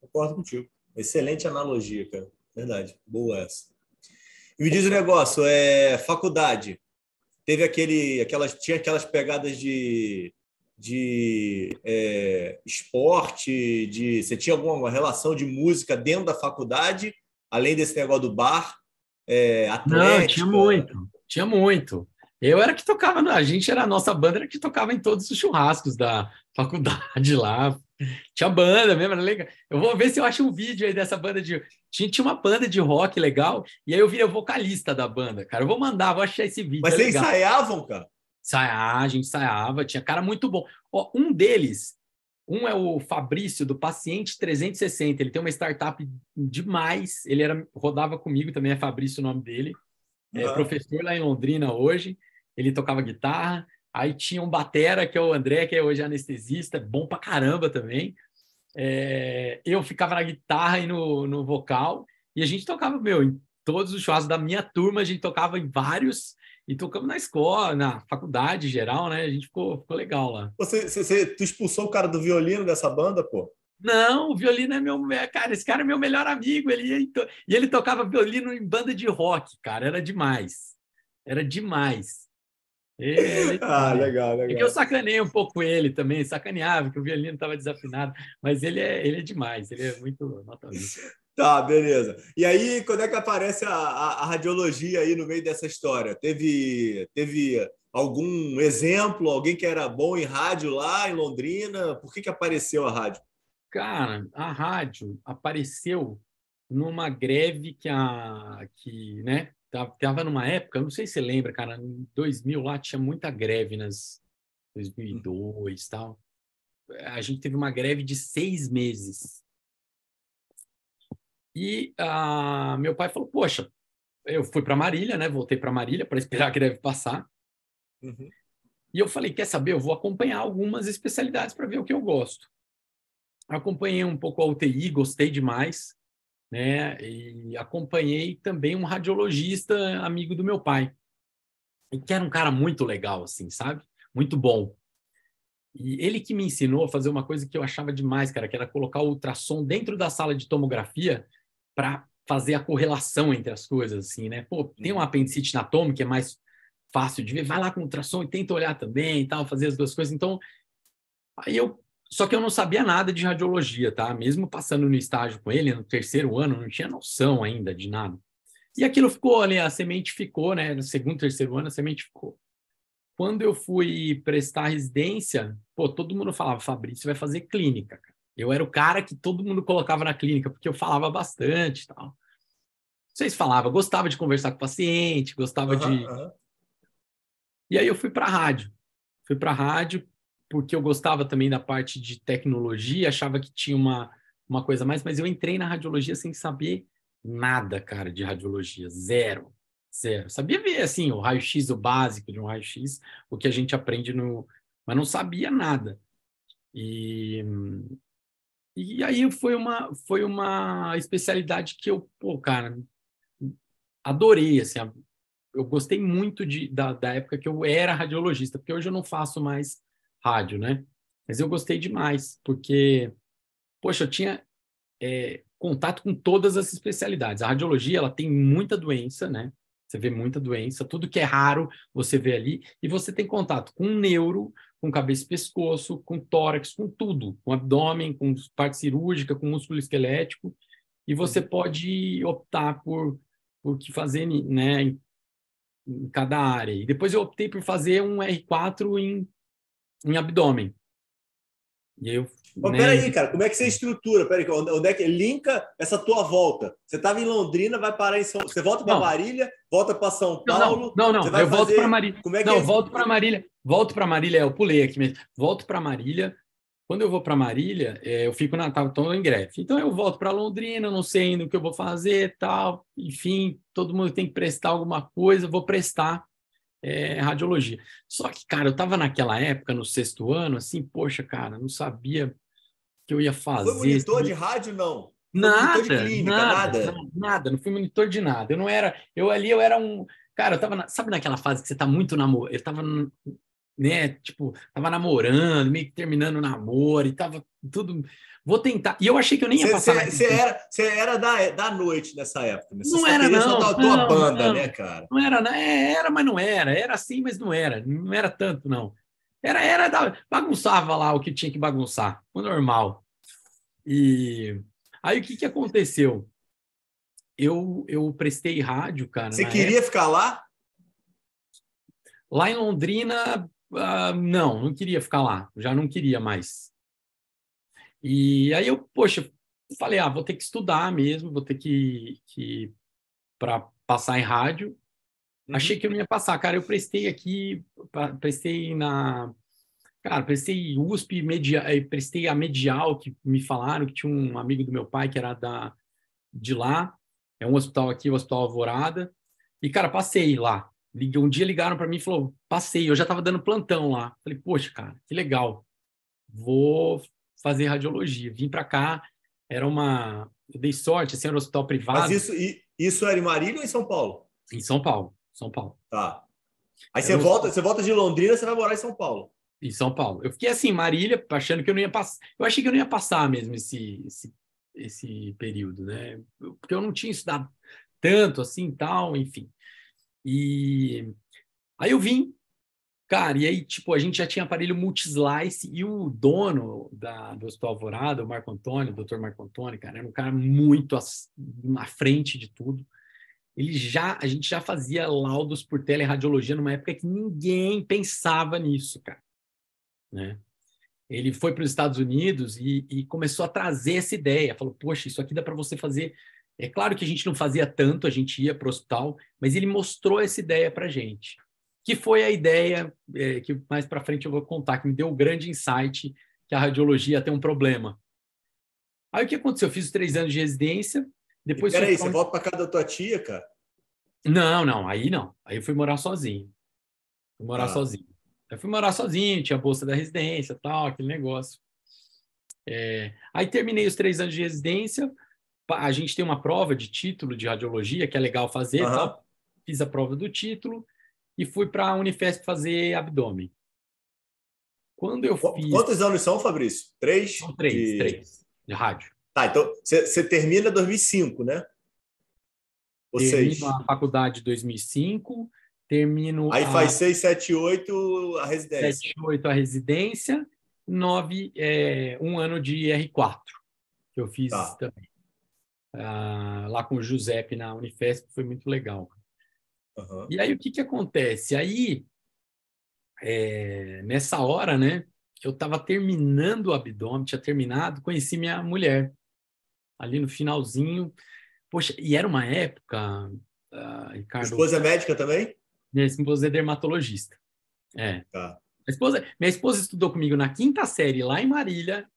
Concordo contigo. Excelente analogia, cara. Verdade. Boa essa. E me diz o um negócio, é faculdade. Teve aquele, aquelas, tinha aquelas pegadas de, de é, esporte, de você tinha alguma relação de música dentro da faculdade, além desse negócio do bar, é, atlética? Não, tinha muito, tinha muito. Eu era que tocava, a gente era a nossa banda era que tocava em todos os churrascos da faculdade lá, Tinha banda mesmo, era legal. Eu vou ver se eu acho um vídeo aí dessa banda de. Tinha, tinha uma banda de rock legal, e aí eu virei o vocalista da banda, cara. Eu vou mandar, vou achar esse vídeo. Mas é vocês ensaiavam, cara? Ensaiar, a gente ensaiava, tinha cara muito bom. Ó, um deles, um é o Fabrício, do Paciente 360. Ele tem uma startup demais. Ele era, rodava comigo também, é Fabrício o nome dele. É uhum. professor lá em Londrina hoje. Ele tocava guitarra. Aí tinha um batera, que é o André, que é hoje anestesista, bom pra caramba também. É, eu ficava na guitarra e no, no vocal, e a gente tocava, meu, em todos os churrascos da minha turma, a gente tocava em vários, e tocamos na escola, na faculdade geral, né? A gente ficou, ficou legal lá. Você, você, tu expulsou o cara do violino dessa banda, pô? Não, o violino é meu. É, cara, esse cara é meu melhor amigo. Ele, e ele tocava violino em banda de rock, cara. Era demais. Era demais. Ele, ah, legal, legal. É eu sacanei um pouco ele também, sacaneava, que o violino estava desafinado, mas ele é, ele é demais, ele é muito nota Tá, beleza. E aí, quando é que aparece a, a, a, radiologia aí no meio dessa história? Teve, teve algum exemplo, alguém que era bom em rádio lá em Londrina? Por que, que apareceu a rádio? Cara, a rádio apareceu numa greve que a que, né, Tava numa época, não sei se você lembra, cara, em 2000 lá tinha muita greve nas 2002 tal. A gente teve uma greve de seis meses. E uh, meu pai falou: Poxa, eu fui para Marília, né? Voltei para Marília para esperar a greve passar. Uhum. E eu falei: Quer saber? Eu vou acompanhar algumas especialidades para ver o que eu gosto. Acompanhei um pouco a UTI, gostei demais né? E acompanhei também um radiologista amigo do meu pai, que era um cara muito legal, assim, sabe? Muito bom. E ele que me ensinou a fazer uma coisa que eu achava demais, cara, que era colocar o ultrassom dentro da sala de tomografia para fazer a correlação entre as coisas, assim, né? Pô, tem uma apendicite na tome que é mais fácil de ver, vai lá com o ultrassom e tenta olhar também e tal, fazer as duas coisas. Então, aí eu só que eu não sabia nada de radiologia, tá? Mesmo passando no estágio com ele, no terceiro ano, não tinha noção ainda de nada. E aquilo ficou ali, a semente ficou, né? No segundo, terceiro ano, a semente ficou. Quando eu fui prestar residência, pô, todo mundo falava, Fabrício vai fazer clínica. Eu era o cara que todo mundo colocava na clínica, porque eu falava bastante e tal. Vocês falavam, gostava de conversar com o paciente, gostava uhum, de. Uhum. E aí eu fui para a rádio. Fui para a rádio, porque eu gostava também da parte de tecnologia, achava que tinha uma, uma coisa a mais, mas eu entrei na radiologia sem saber nada, cara, de radiologia, zero, zero. Sabia ver, assim, o raio-x, o básico de um raio-x, o que a gente aprende no... Mas não sabia nada. E, e aí foi uma, foi uma especialidade que eu, pô, cara, adorei, assim, eu gostei muito de, da, da época que eu era radiologista, porque hoje eu não faço mais rádio, né? Mas eu gostei demais, porque, poxa, eu tinha é, contato com todas as especialidades. A radiologia, ela tem muita doença, né? Você vê muita doença, tudo que é raro você vê ali, e você tem contato com neuro, com cabeça e pescoço, com tórax, com tudo, com abdômen, com parte cirúrgica, com músculo esquelético, e você uhum. pode optar por por que fazer, né, em, em cada área. E depois eu optei por fazer um R4 em em abdômen. E eu. Mas né? peraí, cara, como é que você estrutura? Peraí, onde é que linka essa tua volta? Você estava em Londrina, vai parar em São Você volta para Marília, volta para São Paulo. Não, não, não eu volto para Marília. Como é que não, é? volto para Marília. Volto para Marília, eu pulei aqui mesmo. Volto para Marília. Quando eu vou para Marília, é, eu fico na tava em greve. Então eu volto para Londrina, não sei ainda o que eu vou fazer, tal. Enfim, todo mundo tem que prestar alguma coisa, vou prestar é, radiologia. Só que, cara, eu estava naquela época, no sexto ano, assim, poxa, cara, não sabia o que eu ia fazer. Foi monitor de rádio, não? Nada, clínica, nada, nada, nada, não fui monitor de nada. Eu não era, eu ali, eu era um, cara, eu tava, na, sabe naquela fase que você tá muito namoro, eu tava, né, tipo, tava namorando, meio que terminando o namoro e tava tudo, Vou tentar. E eu achei que eu nem ia passar. Você era, cê era da, da noite nessa época. Né? não era, não. a tua não, banda, não, né, cara? Não era, né? Era, mas não era. Era assim, mas não era. Não era tanto, não. Era, era da, bagunçava lá o que tinha que bagunçar. O normal. E aí o que, que aconteceu? Eu, eu prestei rádio, cara. Você queria época. ficar lá? Lá em Londrina, uh, não, não queria ficar lá. Já não queria mais. E aí eu, poxa, falei, ah, vou ter que estudar mesmo, vou ter que, que para passar em rádio. Uhum. Achei que eu não ia passar, cara. Eu prestei aqui, prestei na. Cara, prestei USP, media, eh, prestei a Medial, que me falaram que tinha um amigo do meu pai que era da, de lá. É um hospital aqui, o Hospital Alvorada. E, cara, passei lá. Um dia ligaram para mim e falou: passei. Eu já estava dando plantão lá. Falei, poxa, cara, que legal. Vou fazer radiologia. Vim para cá, era uma. Eu dei sorte, assim, era um hospital privado. Mas isso, isso era em Marília ou em São Paulo? Em São Paulo. São Paulo. Tá. Aí você volta, você volta de Londrina, você vai morar em São Paulo. Em São Paulo. Eu fiquei assim, Marília, achando que eu não ia passar. Eu achei que eu não ia passar mesmo esse, esse, esse período, né? Porque eu não tinha estudado tanto assim, tal, enfim. E aí eu vim, cara, e aí, tipo, a gente já tinha aparelho multislice e o dono da, do Hospital Alvorada, o Marco Antônio, o doutor Marco Antônio, cara, era um cara muito à frente de tudo ele já a gente já fazia laudos por teleradiologia numa época que ninguém pensava nisso, cara. Né? Ele foi para os Estados Unidos e, e, começou a trazer essa ideia. Falou, poxa, isso aqui dá para você fazer. É claro que a gente não fazia tanto, a gente ia para o hospital, mas ele mostrou essa ideia para gente, que foi a ideia é, que mais para frente eu vou contar, que me deu o um grande insight que a radiologia tem um problema. Aí o que aconteceu? Eu fiz os três anos de residência, depois. Peraí, você volta para casa da tua tia, cara? Não, não, aí não. Aí eu fui morar sozinho. Fui morar ah. sozinho. Eu fui morar sozinho, tinha bolsa da residência, tal, aquele negócio. É... Aí terminei os três anos de residência. A gente tem uma prova de título de radiologia que é legal fazer. Uhum. Tal. Fiz a prova do título e fui para a Unifesp fazer abdômen. Quando eu fiz. Quantos anos são, Fabrício? Três? São três, de... três, de rádio. Tá, então você termina em 2005, né? Ou termino seis. a faculdade em 2005, termino. Aí a... faz 6, 7, 8 a residência. 7, 8 a residência, 9, é, um ano de R4, que eu fiz tá. também. Ah, lá com o Giuseppe na Unifesp, foi muito legal. Uhum. E aí o que, que acontece? Aí, é, nessa hora, né, eu estava terminando o abdômen, tinha terminado, conheci minha mulher ali no finalzinho. Poxa, e era uma época, uh, Ricardo. Esposa é médica também? Minha esposa é dermatologista. É. Tá. Minha esposa, minha esposa estudou comigo na quinta série lá em Marília.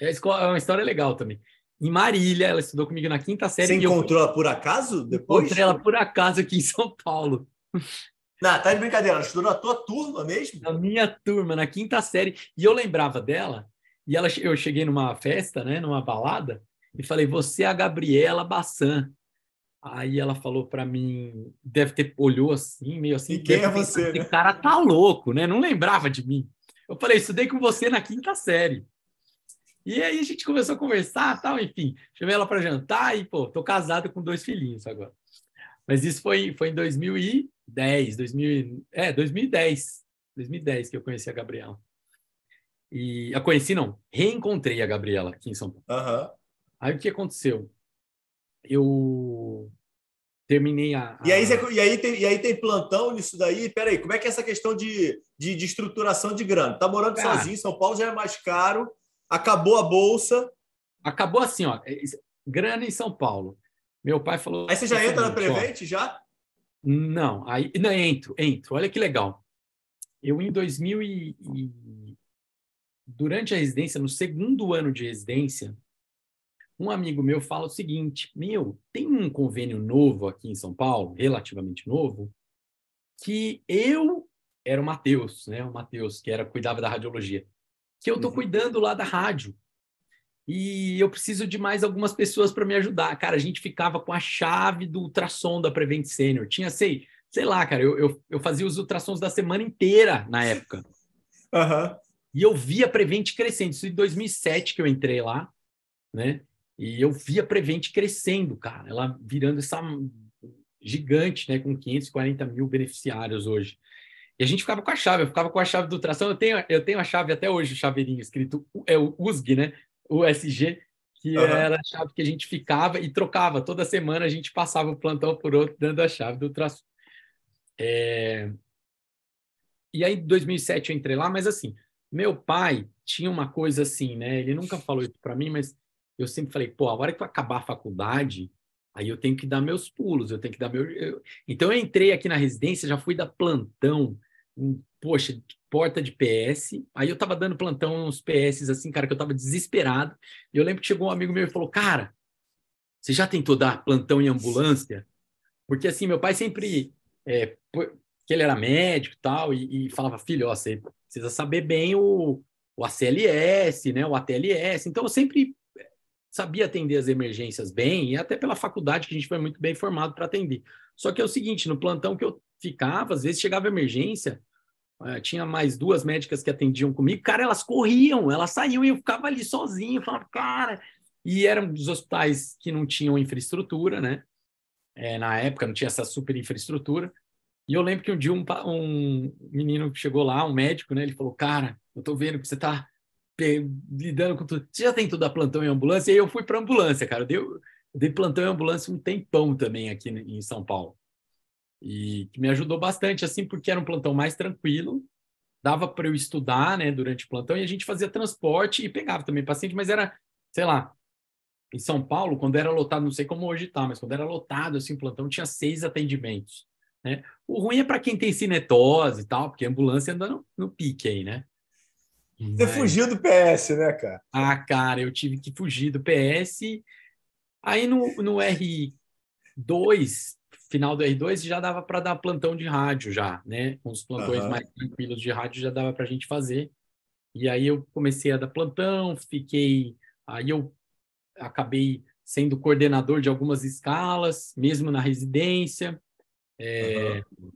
É, é uma história legal também. Em Marília, ela estudou comigo na quinta série. Você encontrou ela por acaso depois? Encontrei ela por acaso aqui em São Paulo. Não, tá de brincadeira. Ela estudou na tua turma mesmo? Na minha turma, na quinta série. E eu lembrava dela. E ela, eu cheguei numa festa, né, numa balada, e falei: Você é a Gabriela Bassan. Aí ela falou para mim, deve ter olhou assim, meio assim. E quem é você? Esse né? cara tá louco, né? Não lembrava de mim. Eu falei: Estudei com você na quinta série. E aí a gente começou a conversar, tal, enfim. Chamei ela para jantar e, pô, tô casado com dois filhinhos agora. Mas isso foi, foi em 2010, 2000, é, 2010. 2010 que eu conheci a Gabriela. E a conheci, não, reencontrei a Gabriela aqui em São Paulo. Uhum. Aí o que aconteceu? Eu terminei a. a... E, aí, e, aí tem, e aí tem plantão nisso daí? Peraí, como é que é essa questão de, de, de estruturação de grana? Tá morando Cara, sozinho, São Paulo já é mais caro, acabou a bolsa. Acabou assim, ó. É, grana em São Paulo. Meu pai falou. Aí você já entra na Prevent já? Não, aí não entro, entro. Olha que legal. Eu em 2000 e, e durante a residência, no segundo ano de residência, um amigo meu fala o seguinte: Meu, tem um convênio novo aqui em São Paulo, relativamente novo, que eu era o Matheus, né? O Matheus, que era cuidava da radiologia, que eu tô uhum. cuidando lá da rádio. E eu preciso de mais algumas pessoas para me ajudar. Cara, a gente ficava com a chave do ultrassom da Prevent Senior. Tinha, sei, sei lá, cara, eu, eu, eu fazia os ultrassons da semana inteira na época. Uhum. E eu via a Prevent crescendo. Isso em 2007 que eu entrei lá, né? E eu vi a Prevent crescendo, cara, ela virando essa gigante, né, com 540 mil beneficiários hoje. E a gente ficava com a chave, eu ficava com a chave do tração. Eu tenho, eu tenho a chave até hoje, o chaveirinho escrito, é o USG, né? O SG, que uhum. era a chave que a gente ficava e trocava. Toda semana a gente passava o plantão por outro, dando a chave do tração. É... E aí, em 2007 eu entrei lá, mas assim, Meu pai tinha uma coisa assim, né? Ele nunca falou isso para mim, mas eu sempre falei, pô, a hora que eu acabar a faculdade, aí eu tenho que dar meus pulos, eu tenho que dar meu. Eu... Então eu entrei aqui na residência, já fui dar plantão, um, poxa, porta de PS. Aí eu tava dando plantão nos PS, assim, cara, que eu tava desesperado. E eu lembro que chegou um amigo meu e falou, cara, você já tentou dar plantão em ambulância? Porque assim, meu pai sempre. É, que ele era médico tal, e, e falava, filho, ó, você precisa saber bem o, o ACLS, né, o ATLS. Então, eu sempre sabia atender as emergências bem, e até pela faculdade que a gente foi muito bem formado para atender. Só que é o seguinte, no plantão que eu ficava, às vezes chegava emergência, eh, tinha mais duas médicas que atendiam comigo, cara, elas corriam, elas saíam e eu ficava ali sozinho, falava, cara, e eram dos hospitais que não tinham infraestrutura, né? É, na época não tinha essa super infraestrutura. E eu lembro que um dia um, um menino chegou lá, um médico, né? Ele falou, cara, eu tô vendo que você tá lidando com tudo. Você já tentou dar plantão em ambulância? E eu fui para ambulância, cara. Eu dei plantão em ambulância um tempão também aqui em São Paulo. E que me ajudou bastante, assim, porque era um plantão mais tranquilo. Dava para eu estudar, né, durante o plantão. E a gente fazia transporte e pegava também paciente, mas era, sei lá, em São Paulo, quando era lotado, não sei como hoje tá, mas quando era lotado, assim, o plantão tinha seis atendimentos. Né? O ruim é para quem tem cinetose e tal, porque a ambulância anda no, no pique aí, né? Você Mas... fugiu do PS, né, cara? Ah, cara, eu tive que fugir do PS. Aí no, no R2, final do R2, já dava para dar plantão de rádio já, né? Com os plantões uhum. mais tranquilos de rádio já dava para a gente fazer. E aí eu comecei a dar plantão, fiquei... Aí eu acabei sendo coordenador de algumas escalas, mesmo na residência. É, uhum.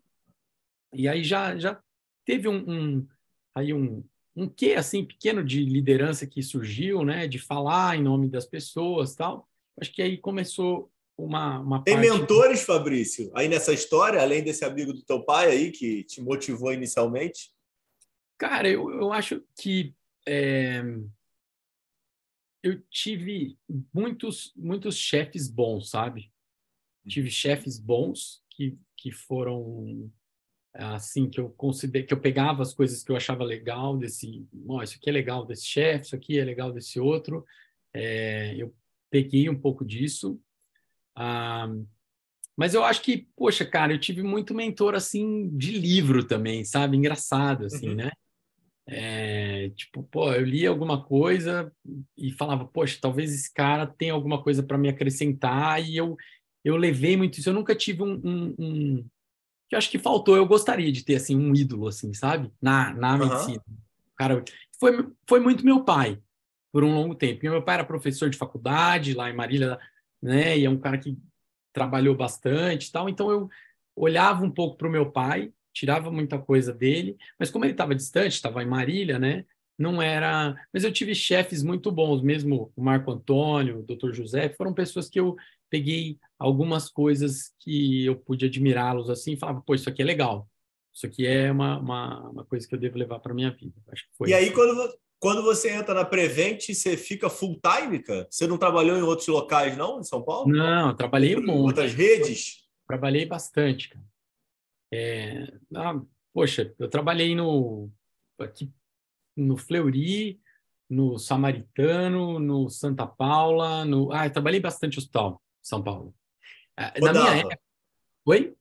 E aí já, já teve um, um, aí um, um quê assim pequeno de liderança que surgiu, né? De falar em nome das pessoas, tal. Acho que aí começou uma, uma Tem parte... mentores, Fabrício, aí nessa história, além desse amigo do teu pai aí que te motivou inicialmente? Cara, eu, eu acho que é... eu tive muitos muitos chefes bons, sabe? Tive chefes bons que que foram assim que eu considero que eu pegava as coisas que eu achava legal desse, oh, isso aqui é legal desse chefe, isso aqui é legal desse outro. É, eu peguei um pouco disso. Ah, mas eu acho que, poxa, cara, eu tive muito mentor assim de livro também, sabe? Engraçado assim, uhum. né? É, tipo, pô, eu li alguma coisa e falava, poxa, talvez esse cara tenha alguma coisa para me acrescentar e eu eu levei muito isso. Eu nunca tive um, um, um, que eu acho que faltou. Eu gostaria de ter assim um ídolo, assim, sabe? Na, na uhum. medicina. Cara, foi, foi muito meu pai por um longo tempo. meu pai era professor de faculdade lá em Marília, né? E é um cara que trabalhou bastante, tal. Então eu olhava um pouco para o meu pai, tirava muita coisa dele, mas como ele estava distante, estava em Marília, né? Não era. Mas eu tive chefes muito bons, mesmo o Marco Antônio, o Dr. José, foram pessoas que eu peguei algumas coisas que eu pude admirá-los assim e falava, pô, isso aqui é legal. Isso aqui é uma, uma, uma coisa que eu devo levar para minha vida. Acho que foi. E aí, quando, quando você entra na Prevent, você fica full time, cara? Você não trabalhou em outros locais, não, em São Paulo? Não, trabalhei um monte. Outras redes? Trabalhei bastante, cara. É, ah, poxa, eu trabalhei no aqui no Fleury, no Samaritano, no Santa Paula, no ah, eu trabalhei bastante hospital. São Paulo. É, Rodava. Na minha época... Oi?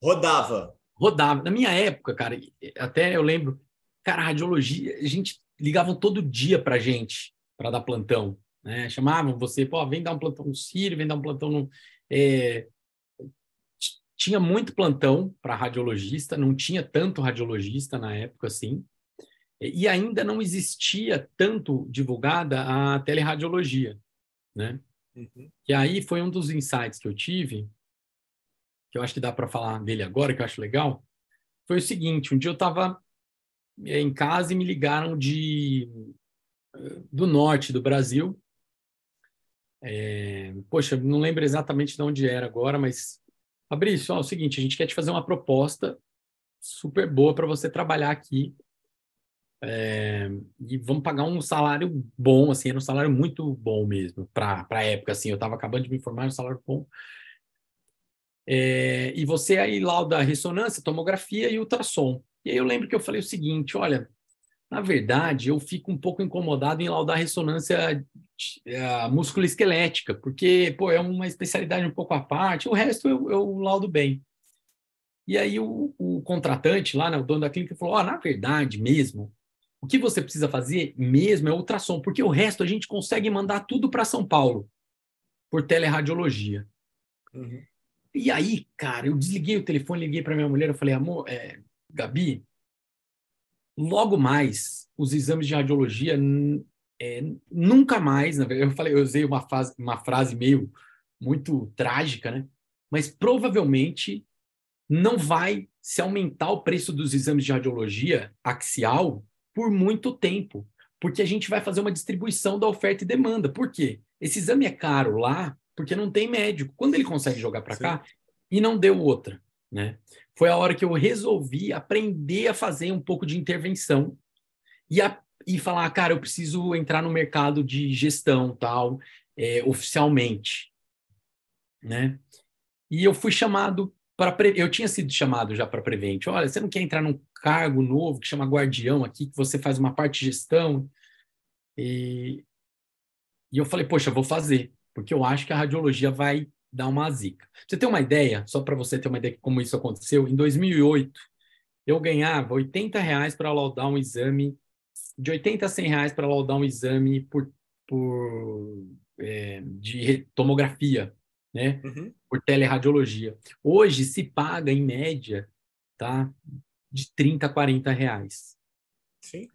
Rodava. Rodava. Na minha época, cara, até eu lembro, cara, a radiologia, a gente ligavam todo dia pra gente para dar plantão. Né? Chamavam você, pô, vem dar um plantão no Sírio, vem dar um plantão no. É... Tinha muito plantão para radiologista, não tinha tanto radiologista na época assim, e ainda não existia tanto divulgada a teleradiologia, né? Uhum. E aí foi um dos insights que eu tive, que eu acho que dá para falar dele agora, que eu acho legal. Foi o seguinte: um dia eu estava eh, em casa e me ligaram de eh, do norte do Brasil. É, poxa, não lembro exatamente de onde era agora, mas Fabrício, ó, é o seguinte, a gente quer te fazer uma proposta super boa para você trabalhar aqui é, e vamos pagar um salário bom, assim, era um salário muito bom mesmo, para a época, assim, eu estava acabando de me informar, um salário bom. É, e você aí lá da ressonância, tomografia e ultrassom. E aí eu lembro que eu falei o seguinte, olha, Na verdade, eu fico um pouco incomodado em laudar ressonância uh, musculoesquelética, porque pô, é uma especialidade um pouco à parte, o resto eu, eu laudo bem. E aí o, o contratante lá, né, o dono da clínica, falou: oh, na verdade mesmo, o que você precisa fazer mesmo é ultrassom, porque o resto a gente consegue mandar tudo para São Paulo por teleradiologia. Uhum. E aí, cara, eu desliguei o telefone, liguei para minha mulher, eu falei, amor, é, Gabi, logo mais os exames de radiologia é, nunca mais, na verdade, eu falei, eu usei uma, fase, uma frase meio muito trágica, né? Mas provavelmente não vai se aumentar o preço dos exames de radiologia axial por muito tempo, porque a gente vai fazer uma distribuição da oferta e demanda. Por quê? Esse exame é caro lá, porque não tem médico. Quando ele consegue jogar para cá, e não deu outra, né? Foi a hora que eu resolvi aprender a fazer um pouco de intervenção e, a, e falar, cara, eu preciso entrar no mercado de gestão, tal, é, oficialmente, né? E eu fui chamado para eu tinha sido chamado já para Prevent. Olha, você não quer entrar num cargo novo que chama guardião aqui, que você faz uma parte de gestão? E, e eu falei, poxa, vou fazer porque eu acho que a radiologia vai dar uma zica. Você tem uma ideia, só para você ter uma ideia de como isso aconteceu, em 2008 eu ganhava 80 reais para laudar um exame, de 80 a 100 reais para laudar um exame por, por é, de tomografia, né? Uhum. Por teleradiologia. Hoje se paga em média, tá? De 30 a 40 reais. Sim.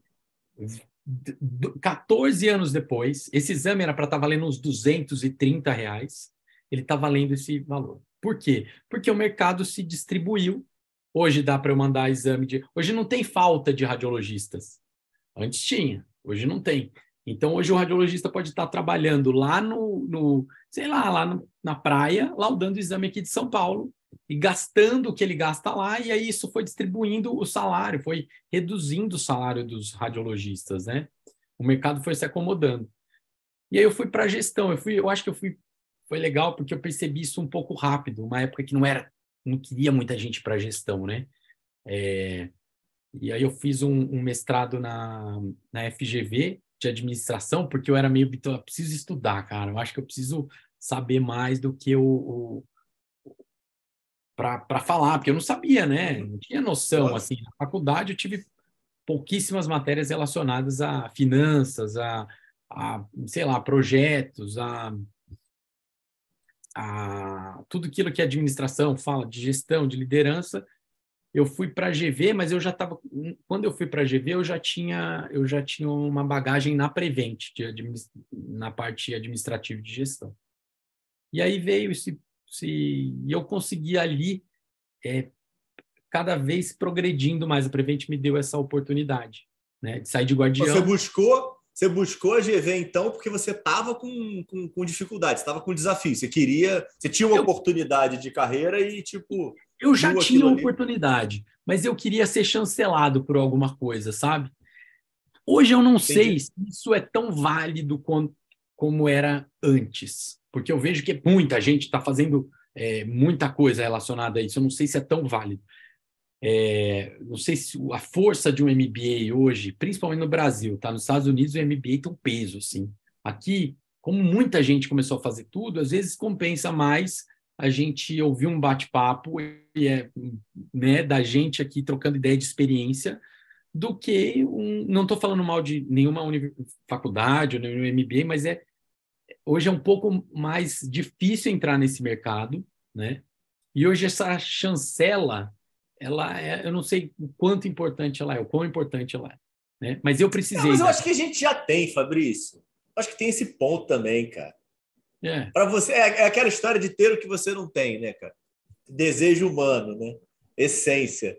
14 anos depois, esse exame era para estar tá valendo uns 230 reais, ele está valendo esse valor. Por quê? Porque o mercado se distribuiu. Hoje dá para eu mandar exame de. Hoje não tem falta de radiologistas. Antes tinha, hoje não tem. Então, hoje o radiologista pode estar trabalhando lá no, no sei lá, lá no, na praia, laudando o exame aqui de São Paulo, e gastando o que ele gasta lá, e aí isso foi distribuindo o salário, foi reduzindo o salário dos radiologistas, né? O mercado foi se acomodando. E aí eu fui para a gestão, eu fui, eu acho que eu fui foi legal porque eu percebi isso um pouco rápido, uma época que não era, não queria muita gente para gestão, né? É, e aí eu fiz um, um, mestrado na, na FGV de administração, porque eu era meio, eu preciso estudar, cara, eu acho que eu preciso saber mais do que o, o para falar, porque eu não sabia, né? Não tinha noção. Assim, na faculdade eu tive pouquíssimas matérias relacionadas a finanças, a, a sei lá, projetos, a, a tudo aquilo que a administração fala de gestão, de liderança. Eu fui para a GV, mas eu já estava quando eu fui para a GV, eu já tinha eu já tinha uma bagagem na Prevent, de, na parte administrativa de gestão. E aí veio esse se eu consegui ali é, cada vez progredindo mais. A Prevent me deu essa oportunidade, né, de sair de guardião. Você buscou, você buscou a GV então porque você estava com, com, com, dificuldade, estava com desafio. Você queria, você tinha uma eu, oportunidade de carreira e tipo. Eu já tinha uma oportunidade, mas eu queria ser chancelado por alguma coisa, sabe? Hoje eu não Entendi. sei se isso é tão válido como, como era antes porque eu vejo que muita gente está fazendo é, muita coisa relacionada a isso. Eu não sei se é tão válido. É, não sei se a força de um MBA hoje, principalmente no Brasil, tá? Nos Estados Unidos o MBA tem um peso, assim. Aqui, como muita gente começou a fazer tudo, às vezes compensa mais a gente ouvir um bate-papo e é, né, da gente aqui trocando ideia de experiência do que um, não estou falando mal de nenhuma faculdade ou nenhum MBA, mas é hoje é um pouco mais difícil entrar nesse mercado, né? E hoje essa chancela, ela é, eu não sei o quanto importante ela é, o quão importante ela é, né? Mas eu precisei. Não, mas eu acho que a gente já tem, Fabrício. Acho que tem esse ponto também, cara. É. Para você é, é aquela história de ter o que você não tem, né, cara? Desejo humano, né? Essência.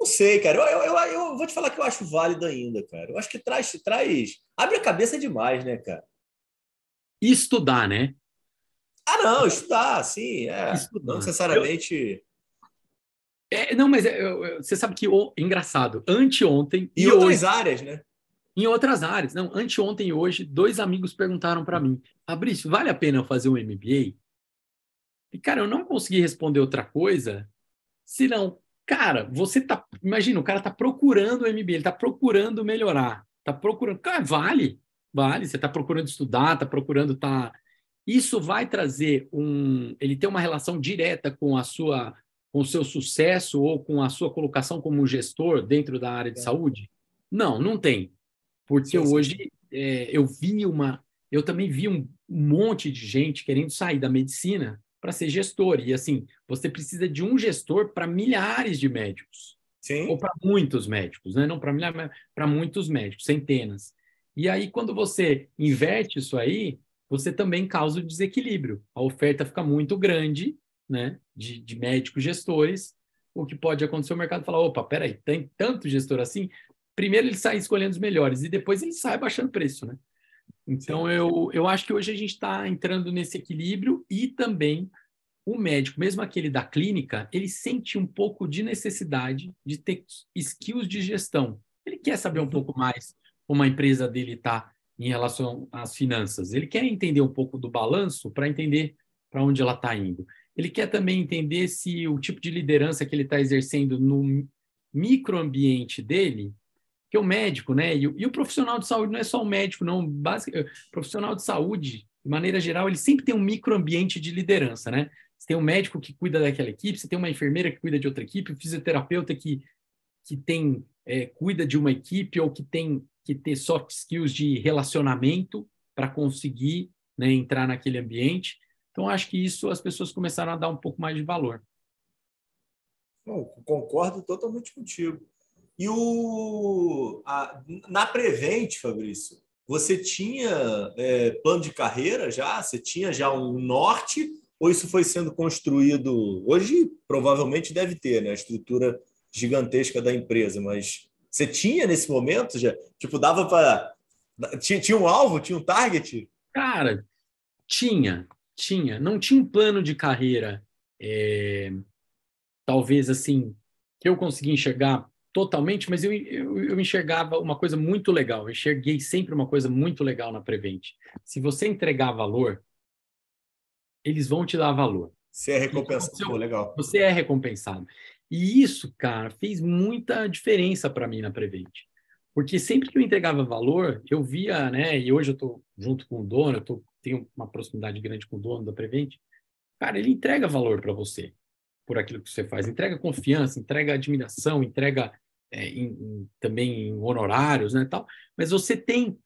Não sei, cara. Eu, eu, eu, eu, vou te falar que eu acho válido ainda, cara. Eu acho que traz, traz. Abre a cabeça demais, né, cara? E estudar, né? Ah, não, estudar, sim. É. Estudar. Não necessariamente. É, não, mas é, eu, eu, você sabe que o engraçado, anteontem e, e outras hoje, áreas, né? Em outras áreas. Não, anteontem e hoje, dois amigos perguntaram para mim: Fabrício, vale a pena eu fazer um MBA? E, cara, eu não consegui responder outra coisa senão, cara, você tá. Imagina, o cara tá procurando o MBA, ele tá procurando melhorar, tá procurando. Cara, vale, vale. Você tá procurando estudar, tá procurando tá. Isso vai trazer um. Ele tem uma relação direta com a sua, com o seu sucesso ou com a sua colocação como gestor dentro da área de é. saúde? Não, não tem. Porque sim, sim. hoje é, eu vi uma. Eu também vi um monte de gente querendo sair da medicina para ser gestor. E assim, você precisa de um gestor para milhares de médicos. Sim. Ou para muitos médicos, né? Não para milhares, mas para muitos médicos, centenas. E aí, quando você inverte isso aí, você também causa o desequilíbrio. A oferta fica muito grande, né? De, de médicos gestores. O que pode acontecer, o mercado fala: opa, peraí, tem tanto gestor assim. Primeiro ele sai escolhendo os melhores e depois ele sai baixando preço, né? Então, eu, eu acho que hoje a gente está entrando nesse equilíbrio e também o médico, mesmo aquele da clínica, ele sente um pouco de necessidade de ter skills de gestão. Ele quer saber um uhum. pouco mais como a empresa dele está em relação às finanças. Ele quer entender um pouco do balanço para entender para onde ela está indo. Ele quer também entender se o tipo de liderança que ele está exercendo no microambiente dele que o médico, né? E, e, o profissional de saúde não é só o médico, não. Basic, eh, profissional de saúde, de maneira geral, ele sempre tem um microambiente de liderança, né? Você tem um médico que cuida daquela equipe, você tem uma enfermeira que cuida de outra equipe, um fisioterapeuta que, que tem é, cuida de uma equipe ou que tem que ter soft skills de relacionamento para conseguir né, entrar naquele ambiente. Então, acho que isso as pessoas começaram a dar um pouco mais de valor. Bom, concordo totalmente contigo. E o, a, na Prevent, Fabrício, você tinha é, plano de carreira já? Você tinha já um norte? Ou isso foi sendo construído? Hoje, provavelmente, deve ter, né? A estrutura gigantesca da empresa, mas você tinha nesse momento já? Tipo, dava para. Tinha, tinha um alvo? Tinha um target? Cara, tinha, tinha. Não tinha um plano de carreira, é, talvez assim, que eu consegui enxergar totalmente, mas eu, eu, eu, enxergava uma coisa muito legal. Eu enxerguei sempre uma coisa muito legal na Prevent. Se você entregar valor, eles vão te dar valor. Você é recompensado. Então, legal. Você é recompensado. E isso, cara, fez muita diferença para mim na Prevent. Porque sempre que eu entregava valor, eu via, né? E hoje eu estou junto com o dono, eu tô, tenho uma proximidade grande com o dono da Prevent. Cara, ele entrega valor para você por aquilo que você faz. Entrega confiança, entrega admiração, entrega é, em, em, também em honorários, né, tal. Mas você tem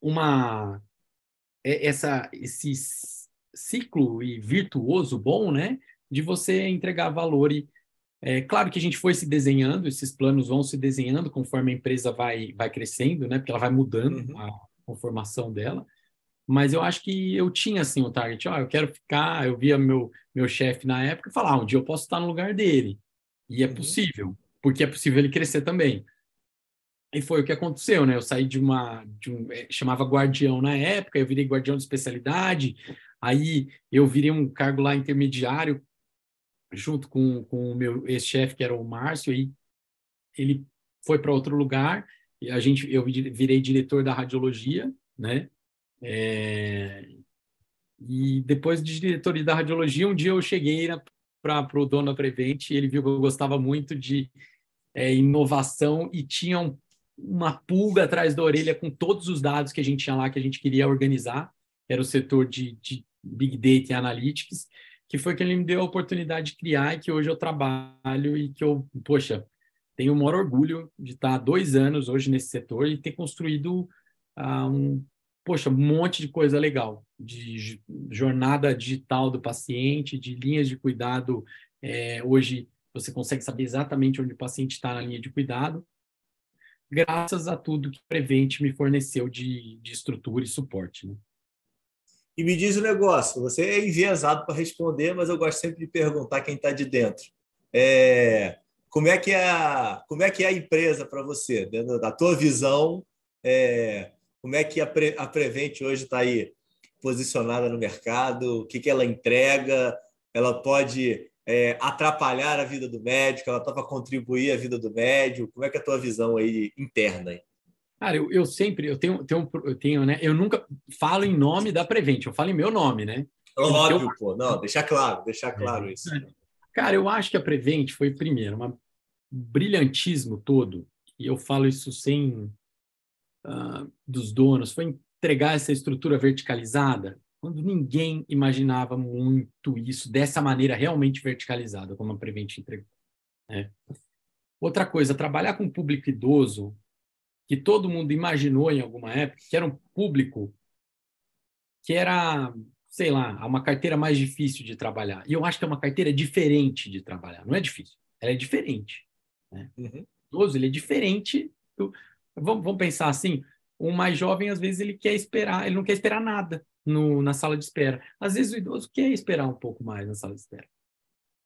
uma é, essa esse ciclo e virtuoso bom, né, de você entregar valor e é claro que a gente foi se desenhando, esses planos vão se desenhando conforme a empresa vai vai crescendo, né, porque ela vai mudando uhum. a conformação dela. Mas eu acho que eu tinha assim um target, ó, oh, eu quero ficar, eu via meu meu chefe na época falar, ah, um dia eu posso estar no lugar dele. E é uhum. possível porque é possível ele crescer também. E foi o que aconteceu, né? Eu saí de uma, de um, é, chamava guardião na época, eu virei guardião de especialidade, aí eu virei um cargo lá intermediário, junto com, com o meu ex-chefe, que era o Márcio, e ele foi para outro lugar, e a gente, eu virei diretor da radiologia, né? É, e depois de diretor da radiologia, um dia eu cheguei para o dono da Prevent, e ele viu que eu gostava muito de é, inovação e tinha um, uma pulga atrás da orelha com todos os dados que a gente tinha lá, que a gente queria organizar, era o setor de, de Big Data e Analytics, que foi que ele me deu a oportunidade de criar e que hoje eu trabalho e que eu, poxa, tenho o maior orgulho de estar há dois anos hoje nesse setor e ter construído uh, um, poxa, um monte de coisa legal, de jornada digital do paciente, de linhas de cuidado, é, hoje você consegue saber exatamente onde o paciente está na linha de cuidado, graças a tudo que Prevent me forneceu de, de estrutura e suporte. Né? E me diz o um negócio, você é enviesado para responder, mas eu gosto sempre de perguntar quem está de dentro. É, como, é que é como é que é a empresa para você, dentro da tua visão? É, como é que a, Pre, a Prevent hoje está aí posicionada no mercado? O que, que ela entrega? Ela pode é, atrapalhar a vida do médico, ela está para contribuir a vida do médico? Como é que é a tua visão aí interna? Cara, eu, eu sempre, eu tenho, tenho, eu tenho, né? Eu nunca falo em nome da Prevent, eu falo em meu nome, né? Óbvio, eu... pô. Não, deixar claro, deixar claro é. isso. Cara, eu acho que a Prevent foi, primeiro, um brilhantismo todo, e eu falo isso sem uh, dos donos, foi entregar essa estrutura verticalizada quando ninguém imaginava muito isso dessa maneira realmente verticalizada, como a Prevent entregou. Né? Outra coisa, trabalhar com público idoso, que todo mundo imaginou em alguma época, que era um público que era, sei lá, uma carteira mais difícil de trabalhar. E eu acho que é uma carteira diferente de trabalhar. Não é difícil, ela é diferente. Né? Uhum. O idoso, ele é diferente. Do... Vamos, vamos pensar assim, o mais jovem, às vezes, ele quer esperar, ele não quer esperar nada no, na sala de espera. Às vezes, o idoso quer esperar um pouco mais na sala de espera.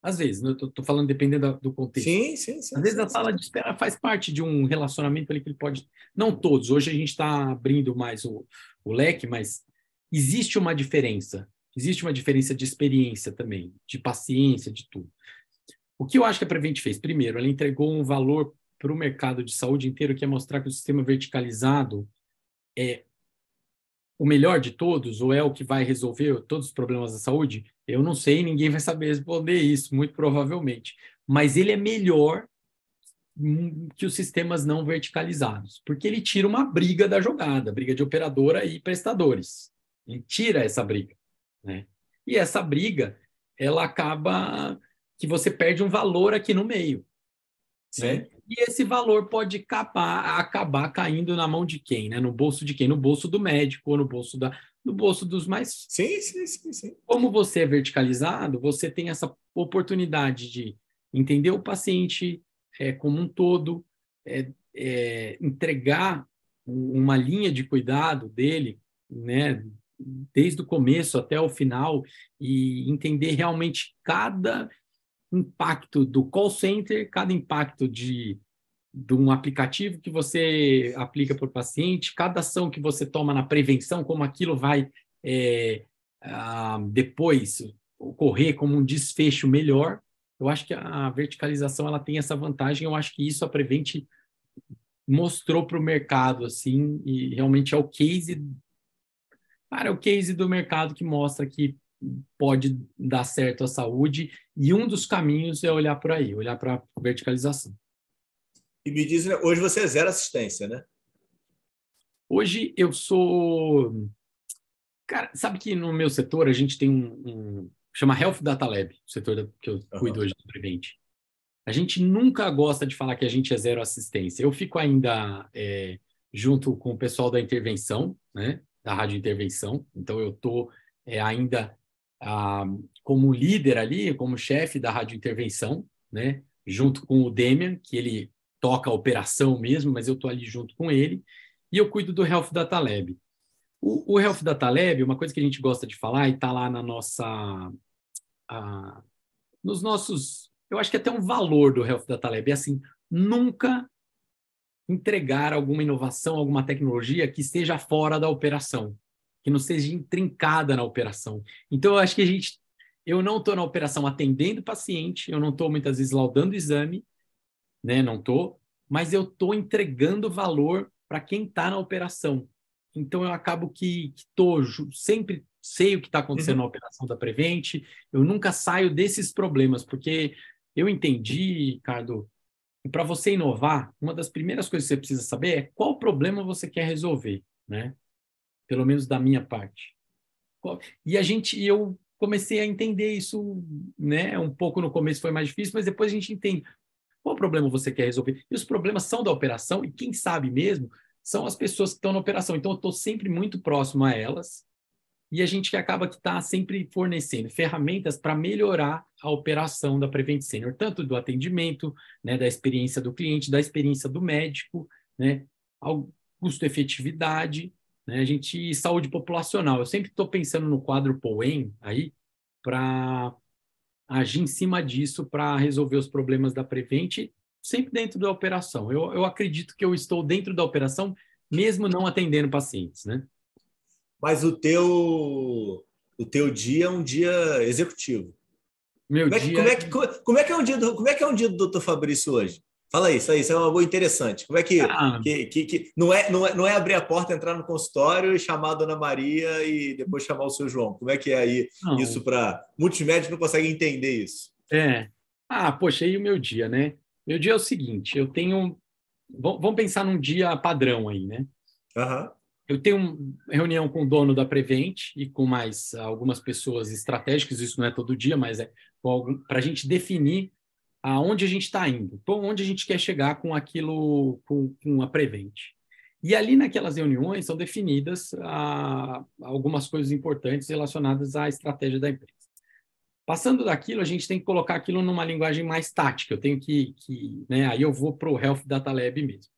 Às vezes, né? estou falando dependendo do contexto. Sim, sim, sim. Às vezes sim, a sala de espera faz parte de um relacionamento ali que ele pode. Não todos, hoje a gente está abrindo mais o, o leque, mas existe uma diferença. Existe uma diferença de experiência também, de paciência, de tudo. O que eu acho que a Prevent fez? Primeiro, ela entregou um valor para o mercado de saúde inteiro, que é mostrar que o sistema verticalizado é o melhor de todos, ou é o que vai resolver todos os problemas da saúde? Eu não sei, ninguém vai saber responder isso, muito provavelmente. Mas ele é melhor que os sistemas não verticalizados, porque ele tira uma briga da jogada, briga de operadora e prestadores. Ele tira essa briga, né? E essa briga, ela acaba que você perde um valor aqui no meio, né? E esse valor pode acabar, acabar caindo na mão de quem, né? No bolso de quem? No bolso do médico ou no bolso da, no bolso dos mais. Sim, sim, sim, sim. Como você é verticalizado, você tem essa oportunidade de entender o paciente é, como um todo, é, é, entregar uma linha de cuidado dele, né? Desde o começo até o final e entender realmente cada impacto do call center, cada impacto de, de um aplicativo que você aplica para o paciente, cada ação que você toma na prevenção, como aquilo vai é, ah, depois ocorrer como um desfecho melhor. Eu acho que a verticalização ela tem essa vantagem. Eu acho que isso a Prevent mostrou para o mercado assim e realmente é o case, para é o case do mercado que mostra que pode dar certo a saúde, e um dos caminhos é olhar por aí, olhar para a verticalização. E me diz, né, hoje você é zero assistência, né? Hoje eu sou. Cara, sabe que no meu setor a gente tem um. um... chama Health Data Lab, o setor que eu cuido uhum. hoje do Prevent. A gente nunca gosta de falar que a gente é zero assistência. Eu fico ainda é, junto com o pessoal da intervenção, né? Da rádio intervenção. Então eu estou é, ainda ah, como líder ali, como chefe da rádio intervenção, né? Junto com o Demian, que ele toca a operação mesmo, mas eu estou ali junto com ele, e eu cuido do Health Data Lab. O, o Health Data Lab, uma coisa que a gente gosta de falar, e está lá na nossa. Ah, nos nossos. Eu acho que até um valor do Health Data Lab é assim: nunca entregar alguma inovação, alguma tecnologia que esteja fora da operação que não seja intrincada na operação. Então, eu acho que a gente. Eu não estou na operação atendendo o paciente, eu não estou muitas vezes laudando o exame, né? Não estou, mas eu estou entregando valor para quem está na operação. Então, eu acabo que estou sempre sei o que está acontecendo uhum. na operação da Prevent, eu nunca saio desses problemas, porque eu entendi, Ricardo, que para você inovar, uma das primeiras coisas que você precisa saber é qual problema você quer resolver, né? Pelo menos da minha parte. E a gente, eu comecei a entender isso, né? Um pouco no começo foi mais difícil, mas depois a gente entende qual problema você quer resolver. E os problemas são da operação, e quem sabe mesmo são as pessoas que estão na operação. Então, eu estou sempre muito próximo a elas, e a gente acaba que está sempre fornecendo ferramentas para melhorar a operação da Prevent Senior, tanto do atendimento, né, da experiência do cliente, da experiência do médico, né, custo-efetividade, né? A gente saúde populacional. Eu sempre estou pensando no quadro POEM aí para agir em cima disso para resolver os problemas da Prevent, sempre dentro da operação. Eu, eu acredito que eu estou dentro da operação, mesmo não atendendo pacientes, né? Mas o teu o teu dia é um dia executivo. Meu como, é que, dia... como, é que, como é que é um dia do, como é que é um dia do Dr. Fabrício hoje? Fala isso aí, isso é uma boa interessante. Como é que, ah. que, que, que, não, é, não, é, não é abrir a porta, entrar no consultório e chamar a dona Maria e depois chamar o seu João? Como é que é aí não. isso para. Muitos médicos não conseguem entender isso. É. Ah, poxa, aí o meu dia, né? Meu dia é o seguinte, eu tenho... Vamos pensar num dia padrão aí, né? Uhum. Eu tenho uma reunião com o dono da Prevent e com mais algumas pessoas estratégicas, isso não é todo dia, mas é para a gente definir aonde a gente está indo, onde a gente quer chegar com aquilo, com, com a Prevent. E ali naquelas reuniões são definidas ah, algumas coisas importantes relacionadas à estratégia da empresa. Passando daquilo, a gente tem que colocar aquilo numa linguagem mais tática. Eu tenho que, que né, aí eu vou para o Health Data Lab mesmo.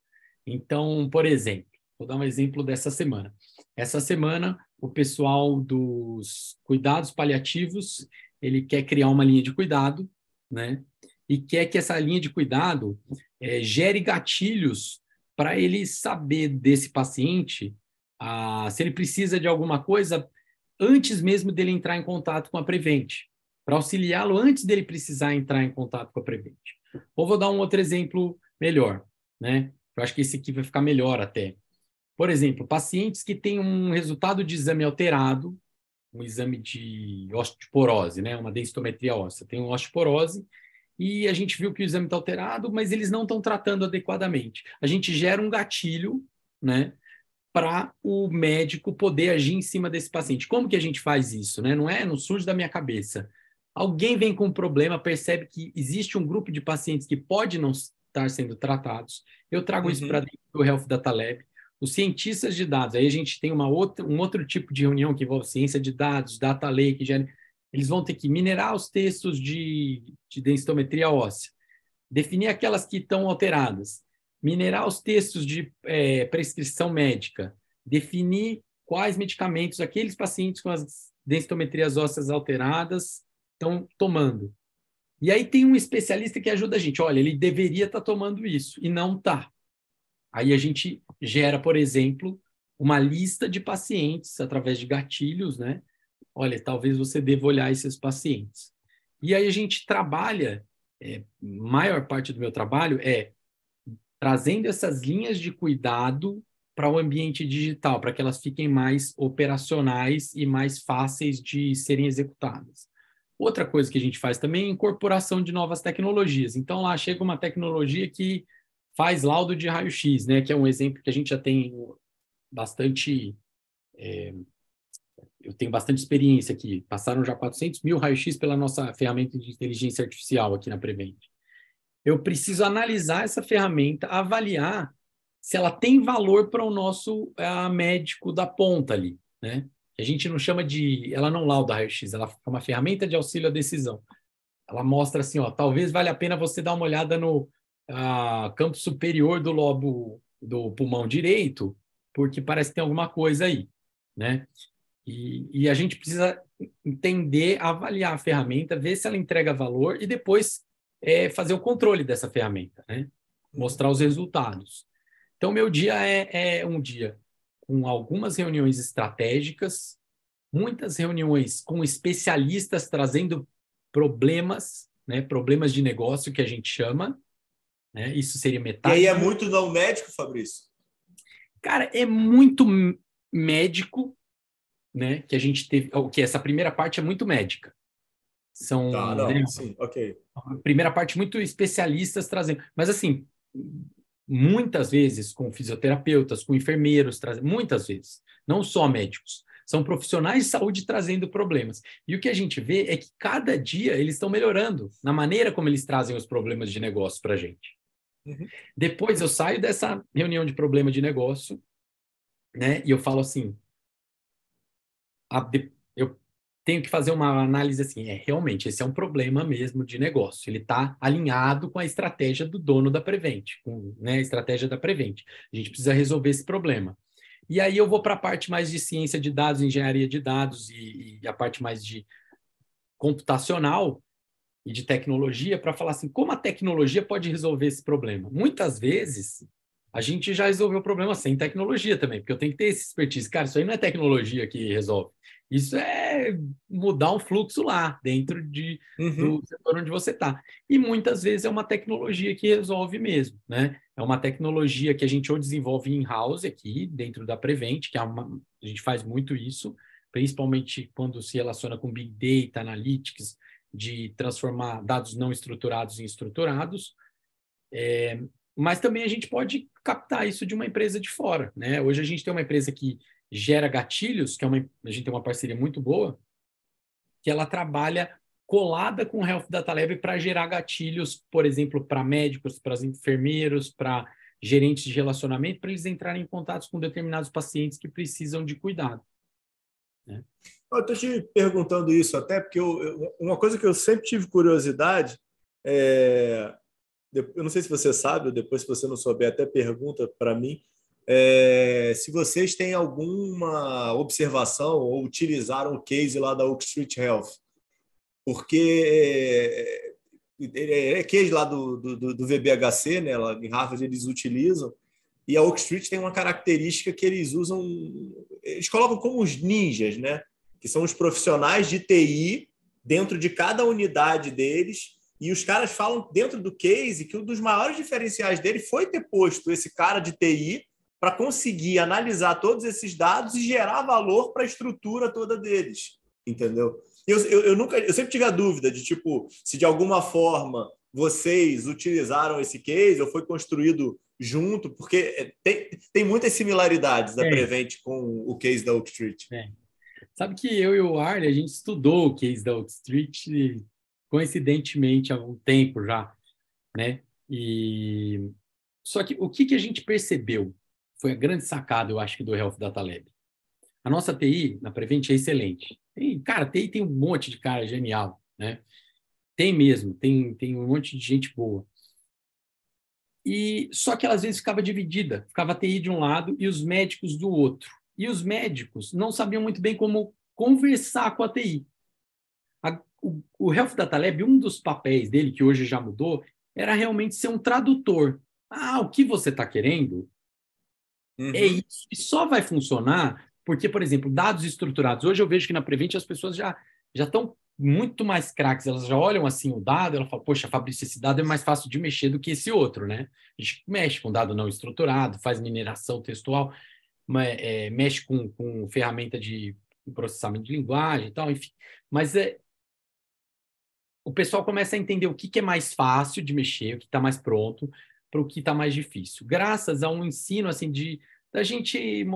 Então, por exemplo, vou dar um exemplo dessa semana. Essa semana, o pessoal dos cuidados paliativos, ele quer criar uma linha de cuidado, né? E quer que essa linha de cuidado é, gere gatilhos para ele saber desse paciente ah, se ele precisa de alguma coisa antes mesmo dele entrar em contato com a Prevent para auxiliá-lo antes dele precisar entrar em contato com a Prevent. Ou vou dar um outro exemplo melhor, né? Eu acho que esse aqui vai ficar melhor até. Por exemplo, pacientes que têm um resultado de exame alterado, um exame de osteoporose, né? Uma densitometria óssea, tem uma osteoporose e a gente viu que o exame está alterado, mas eles não estão tratando adequadamente. A gente gera um gatilho, né? Para o médico poder agir em cima desse paciente. Como que a gente faz isso, né? Não é, não surge da minha cabeça. Alguém vem com um problema, percebe que existe um grupo de pacientes que pode não estar sendo tratados. Eu trago uhum. isso para dentro do Health Data Lab. Os cientistas de dados, aí a gente tem uma outra, um outro tipo de reunião que envolve ciência de dados, data lake, eles vão ter que minerar os textos de, de densitometria óssea, definir aquelas que estão alteradas, minerar os textos de é, prescrição médica, definir quais medicamentos aqueles pacientes com as densitometrias ósseas alteradas estão tomando. E aí tem um especialista que ajuda a gente. Olha, ele deveria estar tá tomando isso e não está. Aí a gente gera, por exemplo, uma lista de pacientes através de gatilhos, né? Olha, talvez você deva olhar esses pacientes. E aí a gente trabalha, é, maior parte do meu trabalho é trazendo essas linhas de cuidado para o ambiente digital, para que elas fiquem mais operacionais e mais fáceis de serem executadas. Outra coisa que a gente faz também é incorporação de novas tecnologias. Então, lá chega uma tecnologia que faz laudo de raio-x, né? Que é um exemplo que a gente já tem bastante. É, eu tenho bastante experiência aqui. Passaram já 400 mil raio-x pela nossa ferramenta de inteligência artificial aqui na Prevent. Eu preciso analisar essa ferramenta, avaliar se ela tem valor para o nosso uh, médico da ponta ali, né? a gente não chama de. Ela não lauda raio-x, ela é uma ferramenta de auxílio à decisão. Ela mostra assim: ó, talvez valha a pena você dar uma olhada no uh, campo superior do lobo do pulmão direito, porque parece que tem alguma coisa aí, né? E, e a gente precisa entender, avaliar a ferramenta, ver se ela entrega valor e depois é, fazer o controle dessa ferramenta, né? Mostrar os resultados. Então, meu dia é, é um dia com algumas reuniões estratégicas, muitas reuniões com especialistas trazendo problemas, né, problemas de negócio que a gente chama, né? Isso seria metade. E aí é muito não médico, Fabrício? Cara, é muito médico, né? Que a gente teve, o que essa primeira parte é muito médica. São, tá, não, né, sim, ok. A primeira parte muito especialistas trazendo, mas assim, muitas vezes com fisioterapeutas, com enfermeiros, muitas vezes, não só médicos. São profissionais de saúde trazendo problemas. E o que a gente vê é que cada dia eles estão melhorando na maneira como eles trazem os problemas de negócio para a gente. Uhum. Depois eu saio dessa reunião de problema de negócio, né? E eu falo assim: a, eu tenho que fazer uma análise assim, é realmente esse é um problema mesmo de negócio. Ele está alinhado com a estratégia do dono da Prevent, com né, a estratégia da Prevent. A gente precisa resolver esse problema. E aí eu vou para a parte mais de ciência de dados, engenharia de dados e, e a parte mais de computacional e de tecnologia para falar assim, como a tecnologia pode resolver esse problema? Muitas vezes a gente já resolveu o problema sem tecnologia também, porque eu tenho que ter esse expertise. Cara, isso aí não é tecnologia que resolve. Isso é mudar um fluxo lá, dentro de, uhum. do setor onde você está. E muitas vezes é uma tecnologia que resolve mesmo, né? É uma tecnologia que a gente ou desenvolve in-house aqui, dentro da Prevent, que é uma, a gente faz muito isso, principalmente quando se relaciona com Big Data, Analytics de transformar dados não estruturados em estruturados. É, mas também a gente pode captar isso de uma empresa de fora. Né? Hoje a gente tem uma empresa que gera gatilhos, que é uma, a gente tem uma parceria muito boa, que ela trabalha colada com o Health Data Lab para gerar gatilhos, por exemplo, para médicos, para enfermeiros, para gerentes de relacionamento, para eles entrarem em contato com determinados pacientes que precisam de cuidado. Né? Eu estou te perguntando isso até porque eu, eu, uma coisa que eu sempre tive curiosidade é, eu não sei se você sabe, ou depois se você não souber, até pergunta para mim, é, se vocês têm alguma observação ou utilizaram o case lá da Oak Street Health, porque é, é, é case lá do, do, do VBHC, né? Lá em Harvard eles utilizam, e a Oak Street tem uma característica que eles usam, eles colocam como os ninjas, né? Que são os profissionais de TI dentro de cada unidade deles. E os caras falam dentro do case que um dos maiores diferenciais dele foi ter posto esse cara de TI para conseguir analisar todos esses dados e gerar valor para a estrutura toda deles, entendeu? Eu, eu, eu, nunca, eu sempre tive a dúvida de tipo se de alguma forma vocês utilizaram esse case ou foi construído junto, porque é, tem, tem muitas similaridades da é. Prevent com o case da Oak Street. É. Sabe que eu e o Arley, a gente estudou o case da Oak Street coincidentemente há um tempo já, né? E só que o que, que a gente percebeu foi a grande sacada, eu acho do Health Data Lab. A nossa TI na Prevent é excelente. Tem, cara, TI tem um monte de cara genial, né? Tem mesmo, tem, tem um monte de gente boa. E só que ela às vezes ficava dividida, ficava a TI de um lado e os médicos do outro. E os médicos não sabiam muito bem como conversar com a TI. A, o, o Health Data Lab, um dos papéis dele, que hoje já mudou, era realmente ser um tradutor. Ah, o que você está querendo é uhum. é isso. E só vai funcionar porque, por exemplo, dados estruturados. Hoje eu vejo que na Prevent as pessoas já já estão muito mais craques, elas já olham assim o dado, ela fala, poxa, Fabrício, esse dado é mais fácil de mexer do que esse outro, né? A gente mexe com dado não estruturado, faz mineração textual, é, mexe com, com ferramenta de processamento de linguagem e tal, enfim. Mas é, o pessoal começa a entender o que, que é mais fácil de mexer, o que está mais pronto, para o que está mais difícil. Graças a um ensino assim de da gente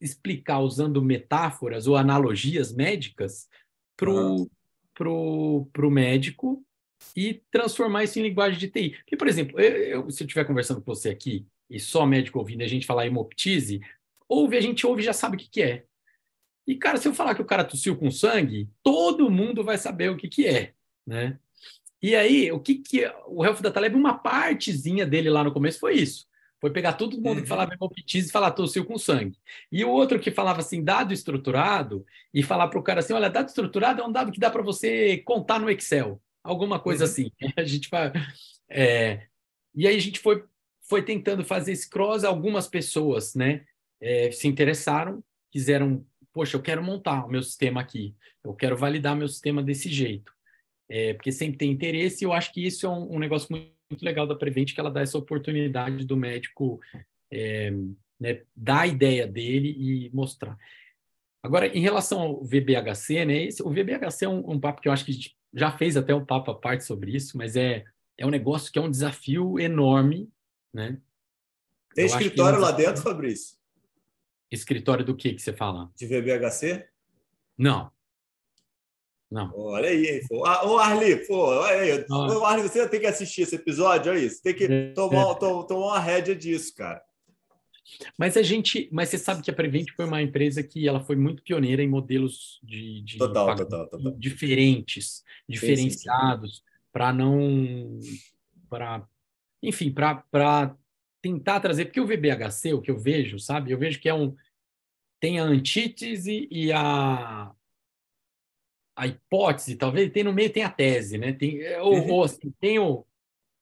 explicar usando metáforas ou analogias médicas para o pro, pro médico e transformar isso em linguagem de TI. Porque, por exemplo, eu, eu, se eu estiver conversando com você aqui e só médico ouvindo a gente falar hemoptise, ouve, a gente ouve e já sabe o que, que é. E, cara, se eu falar que o cara tossiu com sangue, todo mundo vai saber o que, que é né? E aí, o que que o Health Data Lab, uma partezinha dele lá no começo foi isso. Foi pegar todo mundo uhum. que falava hemoptise e falar tossiu com sangue. E o outro que falava assim, dado estruturado, e falar para o cara assim, olha, dado estruturado é um dado que dá para você contar no Excel. Alguma coisa uhum. assim. A gente vai... É, e aí a gente foi, foi tentando fazer esse cross, algumas pessoas né, é, se interessaram, quiseram, poxa, eu quero montar o meu sistema aqui, eu quero validar meu sistema desse jeito é, porque sempre tem interesse, e eu acho que isso é um, um negócio muito, legal da Prevent, que ela dá essa oportunidade do médico é, né, dar a ideia dele e mostrar. Agora, em relação ao VBHC, né, esse, o VBHC é um, um, papo que eu acho que já fez até um papo à parte sobre isso, mas é, é um negócio que é um desafio enorme, né? Tem eu escritório é um lá dentro, Fabrício? Escritório do que que você fala? De VBHC? Não, não. Olha aí, hein? Ah, ô, Arli, pô, olha aí. Ô, Arli, você tem que assistir esse episódio, olha isso. Tem que é, tomar, é. to, tomar uma rédea disso, cara. Mas a gente, mas você sabe que a Prevent foi uma empresa que ela foi muito pioneira em modelos de, de total, total, total. diferentes, diferenciados, para não, para, enfim, para tentar trazer, porque o VBHC, o que eu vejo, sabe, eu vejo que é um tem a antítese e a a hipótese, talvez, tem no meio tem a tese, né? Tem, é, ou, uhum. ou assim, tem, o,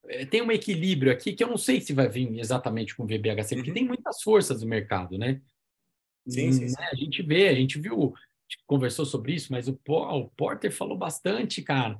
é, tem um equilíbrio aqui que eu não sei se vai vir exatamente com o VBHC, porque uhum. tem muitas forças no mercado, né? Sim, sim, sim. Né? A gente vê, a gente viu, a gente conversou sobre isso, mas o, o Porter falou bastante, cara.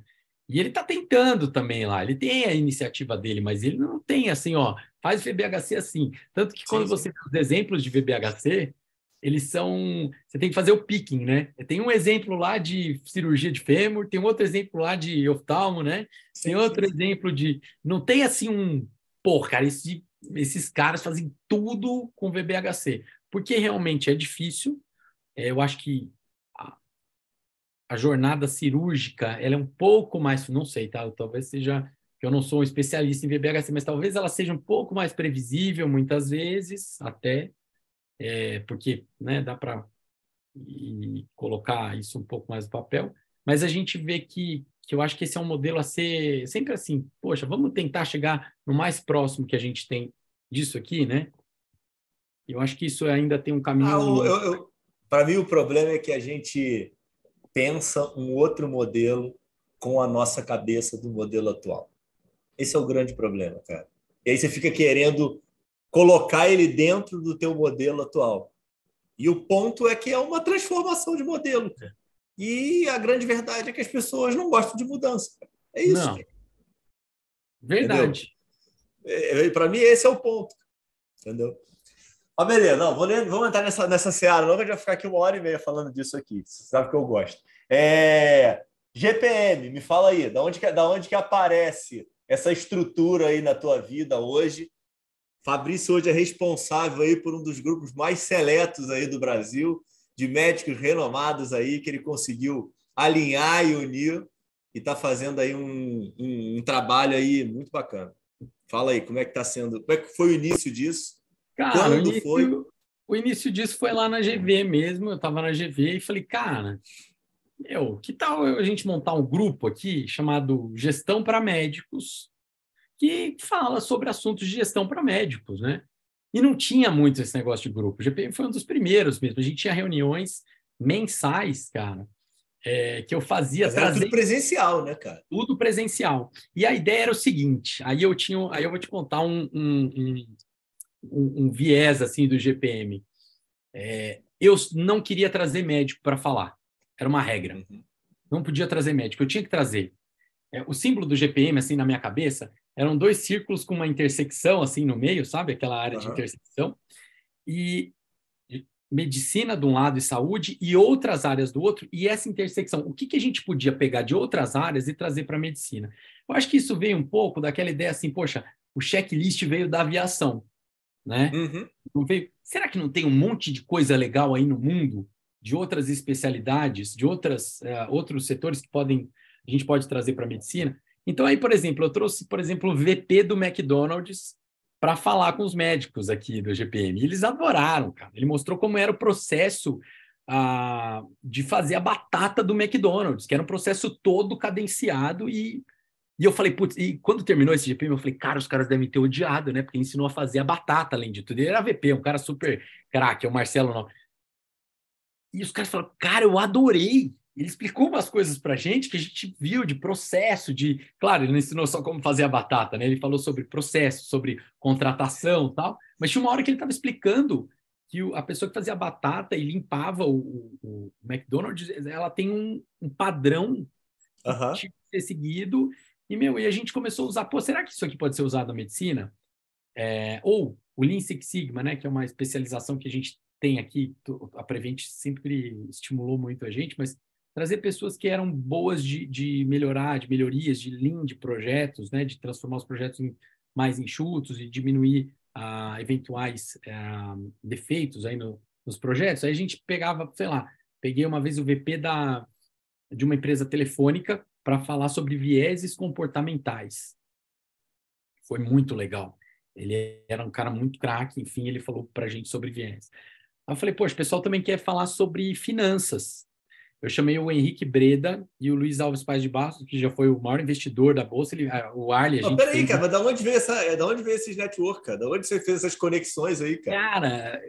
E ele está tentando também lá, ele tem a iniciativa dele, mas ele não tem assim, ó, faz VBHC assim. Tanto que quando sim, você vê os exemplos de VBHC, eles são. Você tem que fazer o picking, né? Tem um exemplo lá de cirurgia de fêmur, tem outro exemplo lá de oftalmo, né? Sim, tem outro sim. exemplo de. Não tem assim um. Pô, cara, esse, esses caras fazem tudo com VBHC, porque realmente é difícil. É, eu acho que a, a, jornada cirúrgica ela é um pouco mais. Não sei, tá? Talvez seja. Eu não sou um especialista em VBHC, mas talvez ela seja um pouco mais previsível, muitas vezes, até é, porque né, dá para colocar isso um pouco mais no papel, mas a gente vê que, que eu acho que esse é um modelo a ser sempre assim, poxa, vamos tentar chegar no mais próximo que a gente tem disso aqui, né? Eu acho que isso ainda tem um caminho. Ah, Para mim, o problema é que a gente pensa um outro modelo com a nossa cabeça do modelo atual. Esse é o grande problema, cara. E aí você fica querendo colocar ele dentro do teu modelo atual. E o ponto é que é uma transformação de modelo. E a grande verdade é que as pessoas não gostam de mudança. É isso. Não. Verdade. É, é Para mim, esse é o ponto. Entendeu? Ah, beleza, não, vou vamos entrar nessa, nessa seara, não, que já ficar aqui uma hora e meia falando disso aqui. Você sabe que eu gosto. É, GPM, me fala aí, da onde, que, da onde que aparece essa estrutura aí na tua vida hoje Fabrício hoje é responsável aí por um dos grupos mais seletos aí do Brasil, de médicos renomados aí, que ele conseguiu alinhar e unir e está fazendo aí um, um, um, trabalho aí muito bacana. Fala aí, como é que está sendo, como é que foi o início disso? Cara, Quando o início, foi? O início disso foi lá na GV mesmo, eu estava na GV e falei, cara, meu, que tal a gente montar um grupo aqui chamado Gestão para Médicos, que fala sobre assuntos de gestão para médicos, né? E não tinha muito esse negócio de grupo. O GPM foi um dos primeiros mesmo. A gente tinha reuniões mensais, cara, é, que eu fazia Mas trazer... tudo presencial, né, cara? Tudo presencial. E a ideia era o seguinte, aí eu tinha, aí eu vou te contar um, um, um, um viés assim do GPM. É, eu não queria trazer médico para falar. Era uma regra. Uhum. Não podia trazer médico. Eu tinha que trazer. É, o símbolo do GPM, assim, na minha cabeça, eram dois círculos com uma intersecção assim no meio, sabe? Aquela área uhum. de intersecção. E medicina de um lado e saúde e outras áreas do outro, e essa intersecção, o que, que a gente podia pegar de outras áreas e trazer para a medicina? Eu acho que isso veio um pouco daquela ideia assim, poxa, o checklist veio da aviação, né? Uhum. Não veio, será que não tem um monte de coisa legal aí no mundo, de outras especialidades, de outras, uh, outros setores que podem a gente pode trazer para a medicina? Então, aí, por exemplo, eu trouxe, por exemplo, o VP do McDonald's para falar com os médicos aqui do GPM. E eles adoraram, cara. Ele mostrou como era o processo ah, de fazer a batata do McDonald's, que era um processo todo cadenciado e e eu falei, putz, e quando terminou esse GPM, eu falei, cara, os caras devem ter odiado, né? Porque ensinou a fazer a batata, além de tudo. Ele era VP, um cara super craque, é o Marcelo não. E os caras falaram, cara, eu adorei ele explicou umas coisas para a gente que a gente viu de processo, de. Claro, ele não ensinou só como fazer a batata, né? Ele falou sobre processo, sobre contratação tal, mas tinha uma hora que ele estava explicando que a pessoa que fazia a batata e limpava o, o, o McDonald's, ela tem um, um padrão uhum. que ser seguido. E, meu, e a gente começou a usar, pô, será que isso aqui pode ser usado na medicina? É, ou o Lean Six Sigma, né, que é uma especialização que a gente tem aqui, a Prevent sempre estimulou muito a gente, mas trazer pessoas que eram boas de, de melhorar, de melhorias, de lean, de projetos, né, de transformar os projetos em mais enxutos e diminuir ah, eventuais ah, defeitos aí no, nos projetos. Aí a gente pegava, sei lá, peguei uma vez o VP da, de uma empresa telefônica para falar sobre vieses comportamentais. Foi muito legal. Ele era um cara muito craque, enfim, ele falou para a gente sobre viés. Aí eu falei, poxa, o pessoal também quer falar sobre finanças. Eu chamei o Henrique Breda e o Luiz Alves Paz de Bastos, que já foi o maior investidor da Bolsa. Ele, o Arley, a gente. Peraí, fez... cara, mas da onde veio essa. Da onde veio esses network, cara? Da onde você fez essas conexões aí, cara? Cara,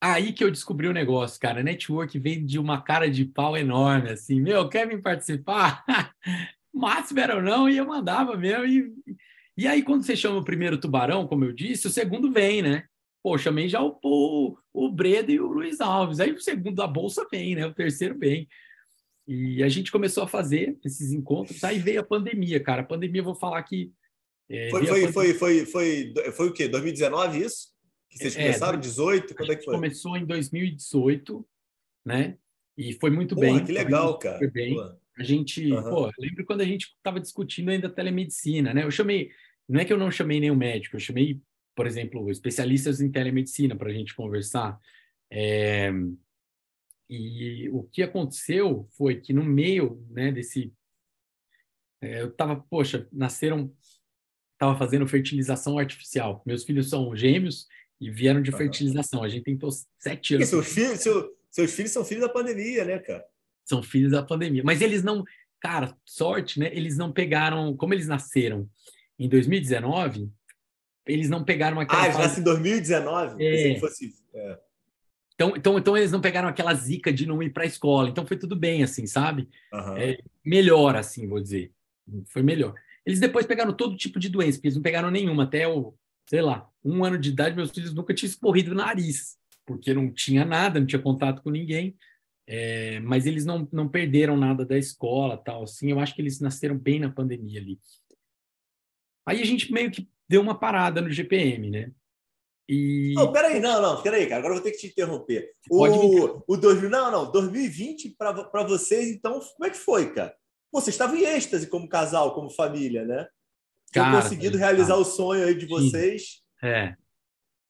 aí que eu descobri o negócio, cara. Network vem de uma cara de pau enorme, assim. Meu, quer vir participar? Máximo era ou não, e eu mandava mesmo. E, e aí, quando você chama o primeiro tubarão, como eu disse, o segundo vem, né? Pô, chamei já o, o, o Breda e o Luiz Alves. Aí o segundo da Bolsa vem, né? O terceiro vem. E a gente começou a fazer esses encontros, aí veio a pandemia, cara. A pandemia, eu vou falar que. É, foi, foi, foi, foi, foi, foi o quê? 2019 isso? Que vocês é, começaram? 18? Quando é que foi? Começou em 2018, né? E foi muito Porra, bem. Que legal, cara. Foi bem. A gente, uhum. pô, lembro quando a gente estava discutindo ainda telemedicina, né? Eu chamei, não é que eu não chamei nenhum médico, eu chamei, por exemplo, especialistas em telemedicina para a gente conversar. É, e o que aconteceu foi que no meio, né, desse, é, eu estava, poxa, nasceram, estava fazendo fertilização artificial. Meus filhos são gêmeos e vieram de fertilização. A gente tentou sete anos. Seus filhos, seu, seus filhos são filhos da pandemia, né, cara? São filhos da pandemia. Mas eles não, cara, sorte, né? Eles não pegaram, como eles nasceram em 2019, eles não pegaram aquela. Ah, eles nasceram em 2019? É. Fosse, é. Então, então, então eles não pegaram aquela zica de não ir para a escola. Então foi tudo bem, assim, sabe? Uhum. É, melhor, assim, vou dizer. Foi melhor. Eles depois pegaram todo tipo de doença, porque eles não pegaram nenhuma. Até o, sei lá, um ano de idade, meus filhos nunca tinham escorrido o nariz, porque não tinha nada, não tinha contato com ninguém. É, mas eles não, não perderam nada da escola, tal, assim. Eu acho que eles nasceram bem na pandemia ali. Aí a gente meio que deu uma parada no GPM, né? E... Não, peraí, não, não, peraí, cara. Agora eu vou ter que te interromper. O, o 2000, não, não, 2020 para vocês, então, como é que foi, cara? Pô, vocês estavam em êxtase como casal, como família, né? Tinham conseguido realizar cara. o sonho aí de vocês. É.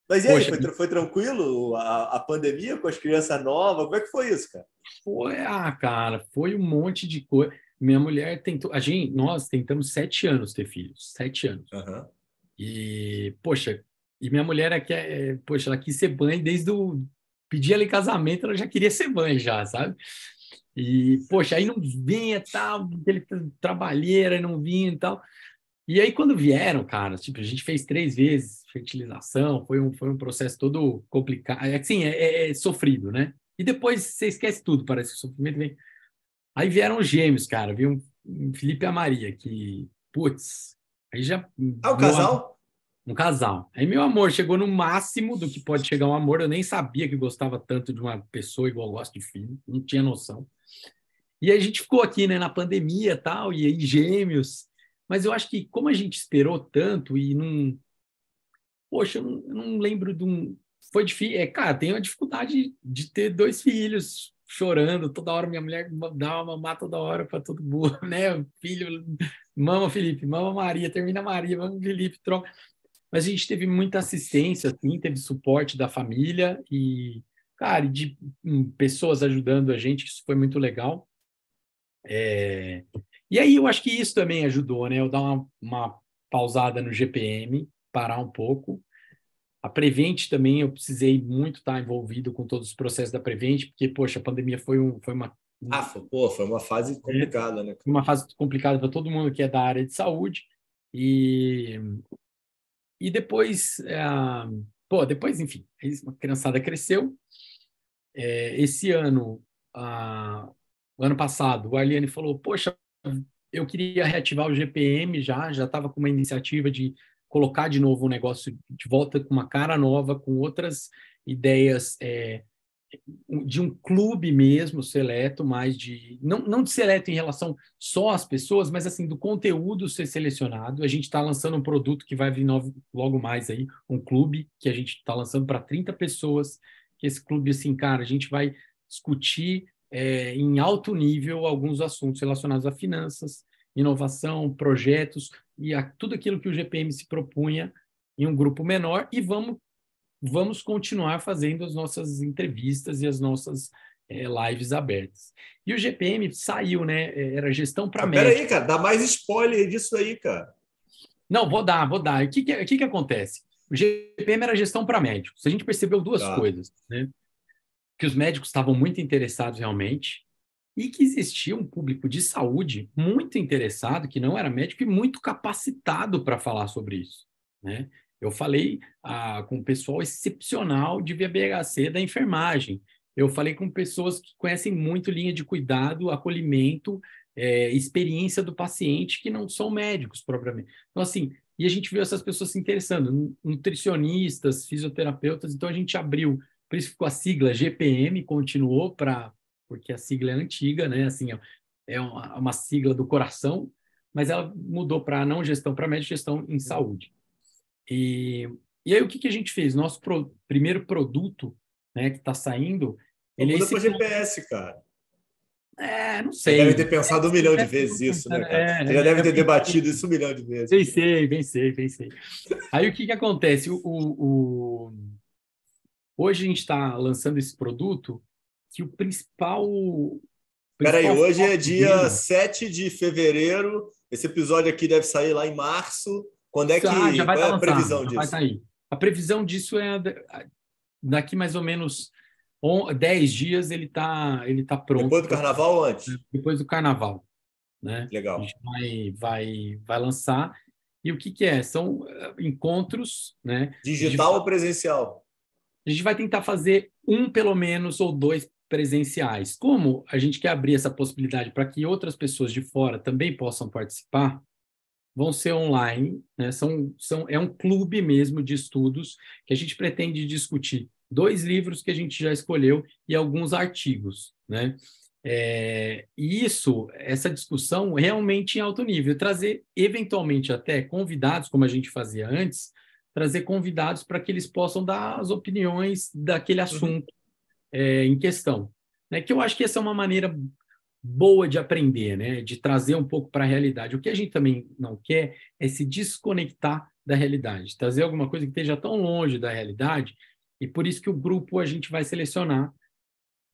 Mas e aí, Poxa, foi, foi tranquilo a, a, pandemia com as crianças novas? Como é que foi isso, cara? Foi, ah, cara, foi um monte de coisa. Minha mulher tentou, a gente, nós tentamos sete anos ter filhos, sete anos. Uhum. E, poxa, e minha mulher aqui, é, é, poxa, ela quis ser mãe desde o pedir ela em casamento, ela já queria ser mãe já, sabe? E, poxa, aí não vinha tal, ele trabalheira, não vinha e tal. E aí, quando vieram, cara, tipo, a gente fez três vezes fertilização, foi um, foi um processo todo complicado, é assim, é, é, é sofrido, né? E depois você esquece tudo, parece que o sofrimento vem. Aí vieram os gêmeos, cara, viu Felipe e a Maria, que, putz, aí já. Ah, o casal? Um casal. Aí meu amor chegou no máximo do que pode chegar um amor. Eu nem sabia que gostava tanto de uma pessoa igual eu gosto de filho, não tinha noção. E aí a gente ficou aqui, né, na pandemia tal, e aí gêmeos. Mas eu acho que como a gente esperou tanto e não. Poxa, eu não, eu não lembro de um. Foi difícil. É, cara, tem uma dificuldade de ter dois filhos chorando toda hora. Minha mulher dá uma mamar toda hora para todo mundo, né? Filho, mama Felipe, mama Maria, termina Maria, mama Felipe, troca. Mas a gente teve muita assistência, assim, teve suporte da família e, cara, de um, pessoas ajudando a gente, isso foi muito legal. É... E aí eu acho que isso também ajudou, né? Eu dar uma, uma pausada no GPM, parar um pouco. A Prevent também eu precisei muito estar envolvido com todos os processos da Prevent, porque, poxa, a pandemia foi, um, foi uma. Ah, foi, pô, foi uma fase complicada, né? Uma fase complicada para todo mundo que é da área de saúde. E e depois, é, pô, depois, enfim, a criançada cresceu. É, esse ano, a, o ano passado, o Arliane falou: Poxa, eu queria reativar o GPM já, já estava com uma iniciativa de colocar de novo o negócio de volta com uma cara nova, com outras ideias é, de um clube mesmo seleto, mais de não, não de seleto em relação só às pessoas, mas assim do conteúdo ser selecionado. A gente está lançando um produto que vai vir novo, logo mais aí, um clube que a gente está lançando para 30 pessoas. Esse clube assim, cara, a gente vai discutir é, em alto nível alguns assuntos relacionados a finanças, inovação, projetos e a tudo aquilo que o GPM se propunha em um grupo menor e vamos vamos continuar fazendo as nossas entrevistas e as nossas é, lives abertas. E o GPM saiu, né? É, era gestão para ah, médico. Peraí, cara, dá mais spoiler disso aí, cara. Não, vou dar, vou dar. O que, que, que, que acontece? O GPM era gestão para médicos. A gente percebeu duas tá. coisas, né? Que os médicos estavam muito interessados realmente e que existia um público de saúde muito interessado, que não era médico e muito capacitado para falar sobre isso, né? Eu falei ah, com um pessoal excepcional de VBHC da enfermagem. Eu falei com pessoas que conhecem muito linha de cuidado, acolhimento, é, experiência do paciente, que não são médicos propriamente. Então, assim, e a gente viu essas pessoas se interessando, nutricionistas, fisioterapeutas, então a gente abriu, por isso ficou a sigla GPM, continuou para, porque a sigla é antiga, né? Assim, é uma, uma sigla do coração, mas ela mudou para não gestão para médico, gestão em saúde. E, E aí o que, que a gente fez? Nosso pro, primeiro produto, né, que está saindo, ele Muda é esse... GPS, cara. É, não sei. Você deve ter pensado um milhão de vezes isso, né, cara? É, Você já deve ter debatido isso um milhão de vezes. Pensei, pensei, pensei. Aí o que, que acontece? O, o, Hoje a gente está lançando esse produto que o principal. Peraí, hoje é dia dele... 7 de fevereiro. Esse episódio aqui deve sair lá em março. Quando é que. Ah, já vai Qual é a previsão disso? Vai sair. A previsão disso é daqui mais ou menos 10 dias ele está ele tá pronto. Depois do carnaval ou antes? Depois do carnaval. Né? Legal. A gente vai, vai, vai lançar. E o que, que é? São eh, encontros. Né? Digital ou presencial? A gente vai tentar fazer um, pelo menos, ou dois presenciais. Como a gente quer abrir essa possibilidade para que outras pessoas de fora também possam participar, vão ser online, né? são, são, é um clube mesmo de estudos que a gente pretende discutir dois livros que a gente já escolheu e alguns artigos, né? É, e isso, essa discussão realmente em alto nível, trazer eventualmente até convidados, como a gente fazia antes, trazer convidados para que eles possam dar as opiniões daquele uhum. assunto uhum. é, em questão. Né? Que eu acho que essa é uma maneira boa de aprender, né? de trazer um pouco para a realidade. O que a gente também não quer é se desconectar da realidade, trazer alguma coisa que esteja tão longe da realidade e por isso que o grupo a gente vai selecionar.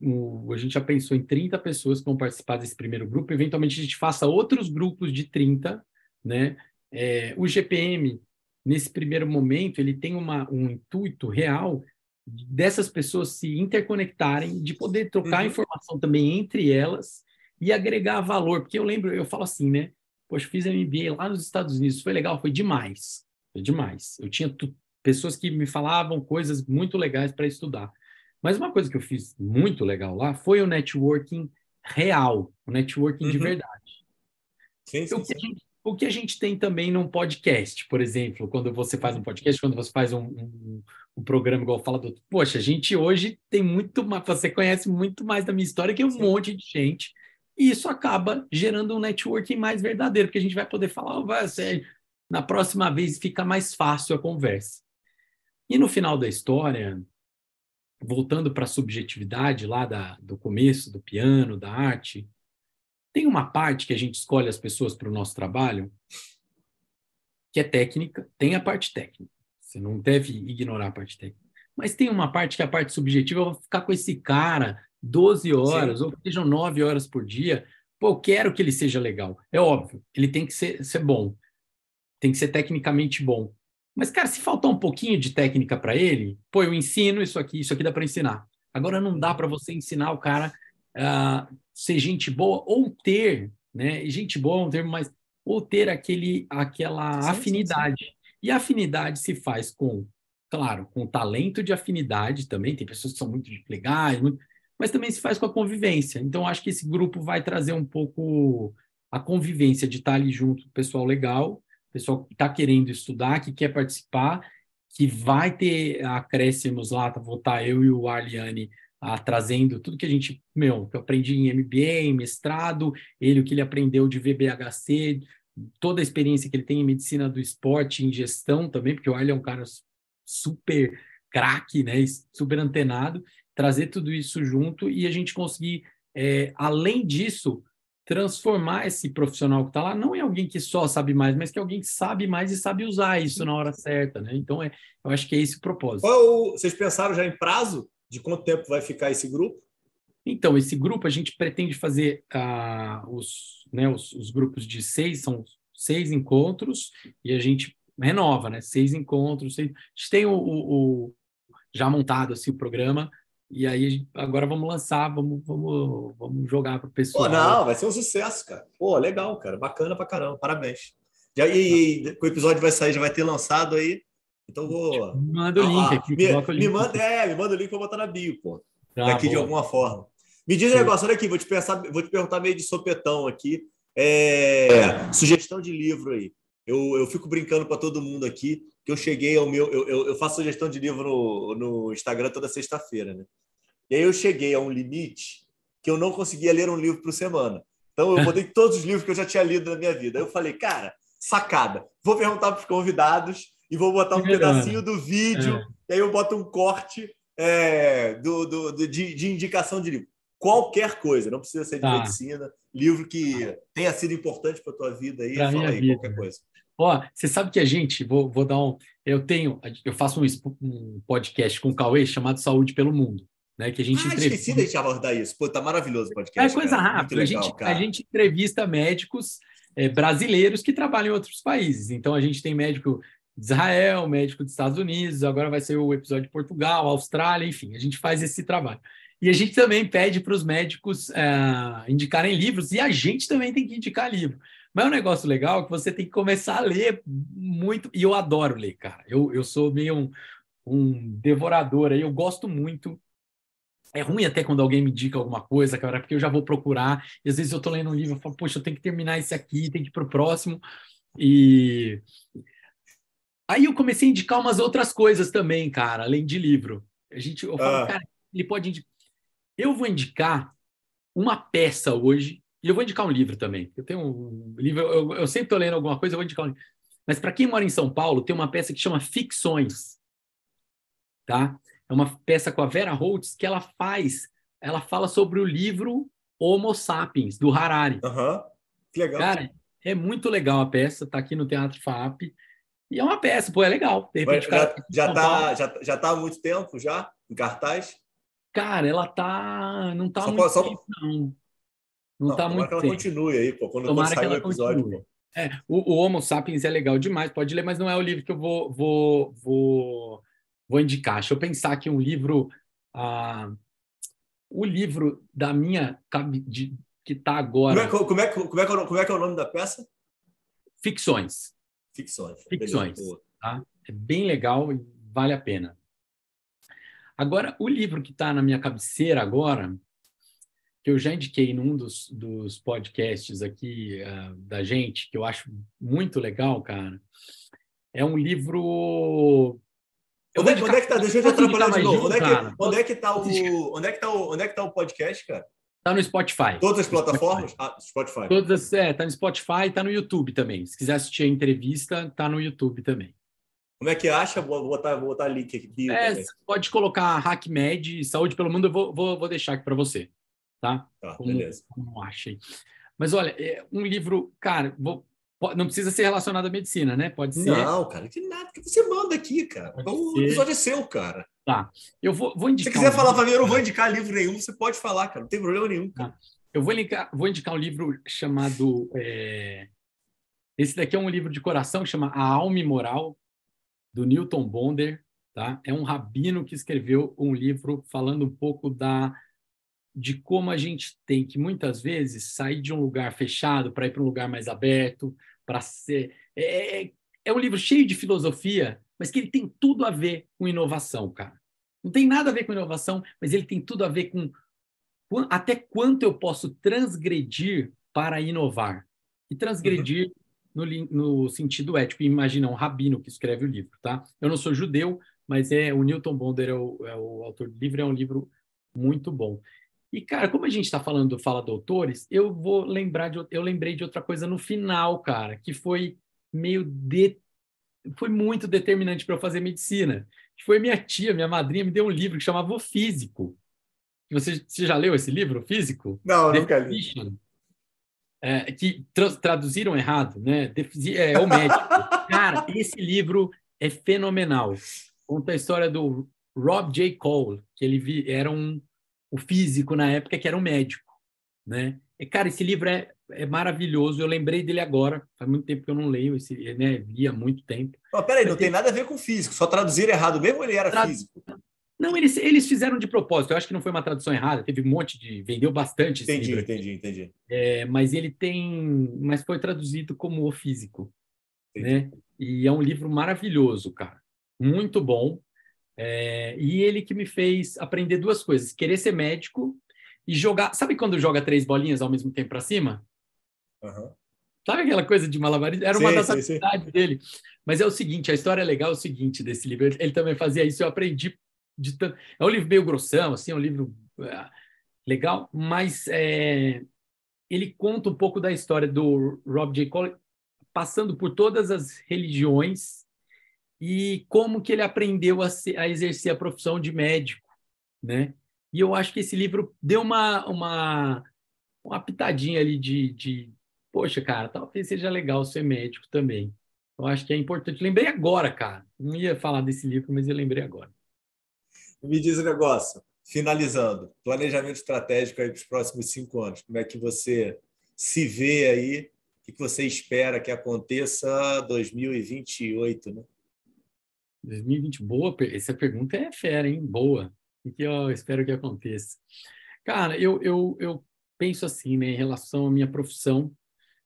O, a gente já pensou em 30 pessoas que vão participar desse primeiro grupo. Eventualmente a gente faça outros grupos de 30, né? É, o GPM, nesse primeiro momento, ele tem uma, um intuito real dessas pessoas se interconectarem, de poder trocar uhum. informação também entre elas e agregar valor. Porque eu lembro, eu falo assim, né? Poxa, fiz MBA lá nos Estados Unidos, foi legal, foi demais. Foi demais. Eu tinha pessoas que me falavam coisas muito legais para estudar. Mas uma coisa que eu fiz muito legal lá foi o networking real, o networking uhum. de verdade. Sim, sim, o, que gente, o, que a gente tem também num podcast, por exemplo, quando você faz um podcast, quando você faz um, um, um programa igual fala do. Poxa, a gente hoje tem muito mais, você conhece muito mais da minha história que um sim. monte de gente. E isso acaba gerando um networking mais verdadeiro, porque a gente vai poder falar, oh, na próxima vez fica mais fácil a conversa. E no final da história, voltando para a subjetividade lá da, do começo, do piano, da arte, tem uma parte que a gente escolhe as pessoas para o nosso trabalho que é técnica, tem a parte técnica. Você não deve ignorar a parte técnica. Mas tem uma parte que é a parte subjetiva, eu vou ficar com esse cara 12 horas, Sim. ou que sejam 9 horas por dia. Pô, eu quero que ele seja legal. É óbvio, ele tem que ser, ser bom. Tem que ser tecnicamente bom. Mas, cara, se faltar um pouquinho de técnica para ele, pô, eu ensino isso aqui, isso aqui dá para ensinar. Agora não dá para você ensinar o cara a ser gente boa ou ter, né? Gente boa é um termo mais ou ter aquele aquela sim, afinidade. Sim, sim. E a afinidade se faz com, claro, com talento de afinidade também. Tem pessoas que são muito legais, muito, mas também se faz com a convivência. Então, acho que esse grupo vai trazer um pouco a convivência de estar ali junto, pessoal legal, pessoal que está querendo estudar, que quer participar, que vai ter acréscimos lá, vou estar eu e o Arliane ah, trazendo tudo que a gente, meu, que eu aprendi em MBA, em mestrado, ele o que ele aprendeu de VBHC, toda a experiência que ele tem em medicina do esporte, em gestão também, porque o Arlen é um cara super craque, né, super antenado, trazer tudo isso junto e a gente conseguir, é, além disso, transformar esse profissional que está lá não em alguém que só sabe mais, mas que é alguém que sabe mais e sabe usar isso na hora certa, né? Então, é, eu acho que é esse o propósito. Qual, vocês pensaram já em prazo de quanto tempo vai ficar esse grupo? Então, esse grupo a gente pretende fazer uh, os, né, os, os, grupos de seis, são seis encontros, e a gente renova, né? Seis encontros, seis... a gente tem o, o, o já montado assim, o programa, e aí, agora vamos lançar, vamos, vamos, vamos jogar para o pessoal. Pô, não, vai ser um sucesso, cara. Pô, legal, cara. Bacana pra caramba. Parabéns. Já, e, e o episódio vai sair, já vai ter lançado aí. Então vou. Manda o link ah, aqui. Me, o link me manda, é, me manda o link para botar na bio, pô. Tá, Daqui boa. de alguma forma. Me diz um negócio, olha aqui, vou te, pensar, vou te perguntar meio de sopetão aqui. É, sugestão de livro aí. Eu, eu fico brincando para todo mundo aqui que eu cheguei ao meu. Eu, eu, faço sugestão de livro no, no Instagram toda sexta-feira, né? E aí eu cheguei a um limite que eu não conseguia ler um livro por semana. Então eu botei todos os livros que eu já tinha lido na minha vida. Aí eu falei, cara, sacada. Vou perguntar para os convidados e vou botar um pedacinho do vídeo, é. e aí eu boto um corte é, do, do, do de, de, indicação de livro. Qualquer coisa, não precisa ser de tá. medicina, livro que tenha sido importante para a tua vida aí, pra fala aí, vida. qualquer coisa. Ó, você sabe que a gente, vou, vou dar um. Eu tenho, eu faço um, um podcast com o Cauê chamado Saúde pelo Mundo. Né, que a gente ah, entrevista... esqueci de abordar isso. Pô, tá maravilhoso o podcast. É coisa cara. rápida. Legal, a, gente, a gente entrevista médicos é, brasileiros que trabalham em outros países. Então, a gente tem médico de Israel, médico dos Estados Unidos, agora vai ser o episódio de Portugal, Austrália, enfim, a gente faz esse trabalho. E a gente também pede para os médicos é, indicarem livros, e a gente também tem que indicar livro. Mas é um negócio legal que você tem que começar a ler muito, e eu adoro ler, cara. Eu, eu sou meio um, um devorador aí, eu gosto muito é ruim até quando alguém me indica alguma coisa, cara, porque eu já vou procurar, e às vezes eu tô lendo um livro e falo, poxa, eu tenho que terminar esse aqui, tem que ir pro próximo. E aí eu comecei a indicar umas outras coisas também, cara, além de livro. A gente, eu falo, ah. cara, ele pode indicar. Eu vou indicar uma peça hoje, e eu vou indicar um livro também. Eu tenho um livro, eu, eu sempre tô lendo alguma coisa, eu vou indicar um livro. Mas para quem mora em São Paulo, tem uma peça que chama Ficções. Tá? É uma peça com a Vera Holtz que ela faz, ela fala sobre o livro Homo Sapiens, do Harari. Uhum. Que legal. Cara, é muito legal a peça, tá aqui no Teatro FAP. E é uma peça, pô, é legal. De repente, já, cara, já, tá, já, já tá há muito tempo já em cartaz? Cara, ela tá. Não tá só muito só... tempo, não. Não, não tá muito que ela tempo. continue aí, pô, quando, quando sair o episódio. Pô. É, o, o, Homo Sapiens é legal demais, pode ler, mas não é o livro que eu vou, vou, vou vou indicar. Deixa eu pensar aqui um livro. Ah, o livro da minha. De, que está agora. Como é, como, é, como, é, como é que é o nome da peça? Ficções. Ficções. Ficções. Tá? É bem legal e vale a pena. Agora, o livro que está na minha cabeceira agora, que eu já indiquei num dos, dos podcasts aqui uh, da gente, que eu acho muito legal, cara, é um livro Onde, onde, é que tá? Deixa eu te atrapalhar de novo. Onde é, que, onde é que tá o. Onde é que tá o, onde é que tá o podcast, cara? Tá no Spotify. Todas as plataformas? Spotify. Ah, Spotify. Todas, é, tá no Spotify e tá no YouTube também. Se quiser assistir a entrevista, tá no YouTube também. Como é que acha? Vou botar, vou botar link aqui. É, pode colocar HackMed, Saúde pelo Mundo, eu vou, vou, vou deixar aqui para você. Tá? Tá, como, beleza. Como achei. Mas olha, é um livro, cara, vou, não precisa ser relacionado à medicina, né? Pode ser. Não, cara, que nada que você manda aqui, cara. Pode o episódio é seu, cara. Tá. Eu vou, vou indicar. Se quiser um falar para mim, eu não vou indicar livro nenhum, você pode falar, cara. Não tem problema nenhum. Cara. Tá. Eu vou indicar, vou indicar um livro chamado. É... Esse daqui é um livro de coração que chama A Alma Moral, do Newton Bonder. Tá? É um rabino que escreveu um livro falando um pouco da de como a gente tem que muitas vezes sair de um lugar fechado para ir para um lugar mais aberto, para ser. É, é, é um livro cheio de filosofia, mas que ele tem tudo a ver com inovação, cara. Não tem nada a ver com inovação, mas ele tem tudo a ver com até quanto eu posso transgredir para inovar. E transgredir uhum. no, no, sentido ético. Imagina um rabino que escreve o livro, tá? Eu não sou judeu, mas é o Newton Bonder é o, é o autor do livro, é um livro muito bom. E, cara, como a gente está falando do Fala Doutores, eu vou lembrar de eu lembrei de outra coisa no final, cara, que foi meio de foi muito determinante para eu fazer medicina. Que foi minha tia, minha madrinha, me deu um livro que chamava O Físico. Você, você já leu esse livro, o Físico? Não, nunca li. É, que tra traduziram errado, né? É, o médico. Cara, esse livro é fenomenal. Conta a história do Rob J. Cole, que ele era um o físico na época, que era um médico, né? E, cara, esse livro é, é maravilhoso. Eu lembrei dele agora. Faz muito tempo que eu não leio esse, né? Li há muito tempo. Oh, peraí, não tem nada a ver com físico. Só traduzir errado mesmo ele era físico? Não, eles, eles fizeram de propósito. Eu acho que não foi uma tradução errada. Teve um monte de... Vendeu bastante Entendi, livro. entendi, entendi. É, mas ele tem... Mas foi traduzido como O Físico, entendi. né? E é um livro maravilhoso, cara. Muito bom. É, e ele que me fez aprender duas coisas: querer ser médico e jogar. Sabe quando joga três bolinhas ao mesmo tempo para cima? Uhum. Sabe aquela coisa de malabarismo? Era sim, uma das habilidades dele. Mas é o seguinte: a história legal é o seguinte desse livro. Ele, ele também fazia isso, eu aprendi de tanto. É um livro meio grossão, assim, é um livro é, legal, mas é, ele conta um pouco da história do Rob J. Cole, passando por todas as religiões e como que ele aprendeu a, ser, a exercer a profissão de médico, né? E eu acho que esse livro deu uma, uma, uma pitadinha ali de, de, poxa, cara, talvez seja legal ser médico também. Eu acho que é importante. Lembrei agora, cara. Não ia falar desse livro, mas eu lembrei agora. Me diz um negócio, finalizando, planejamento estratégico aí para os próximos cinco anos. Como é que você se vê aí? O que você espera que aconteça 2028, né? 2020, boa. Essa pergunta é fera, hein? Boa. O que eu espero que aconteça? Cara, eu, eu, eu penso assim, né? Em relação à minha profissão,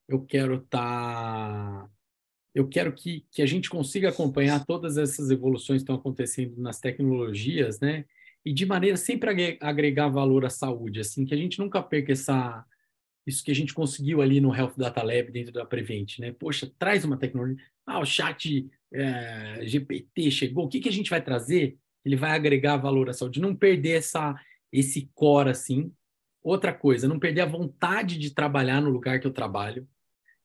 eu quero estar. Tá... Eu quero que, que a gente consiga acompanhar todas essas evoluções que estão acontecendo nas tecnologias, né? E de maneira sempre agregar valor à saúde, assim, que a gente nunca perca essa, isso que a gente conseguiu ali no Health Data Lab dentro da Prevent, né? Poxa, traz uma tecnologia. Ah, o chat é, GPT chegou, o que, que a gente vai trazer? Ele vai agregar valor à saúde, não perder essa, esse core assim. Outra coisa, não perder a vontade de trabalhar no lugar que eu trabalho,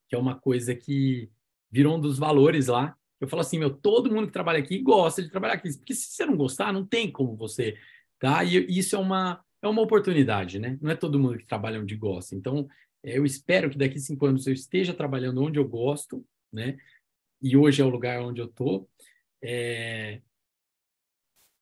que é uma coisa que virou um dos valores lá. Eu falo assim, meu, todo mundo que trabalha aqui gosta de trabalhar aqui, porque se você não gostar, não tem como você, tá? E isso é uma é uma oportunidade, né? Não é todo mundo que trabalha onde gosta. Então, eu espero que daqui cinco anos eu esteja trabalhando onde eu gosto, né? E hoje é o lugar onde eu estou. É...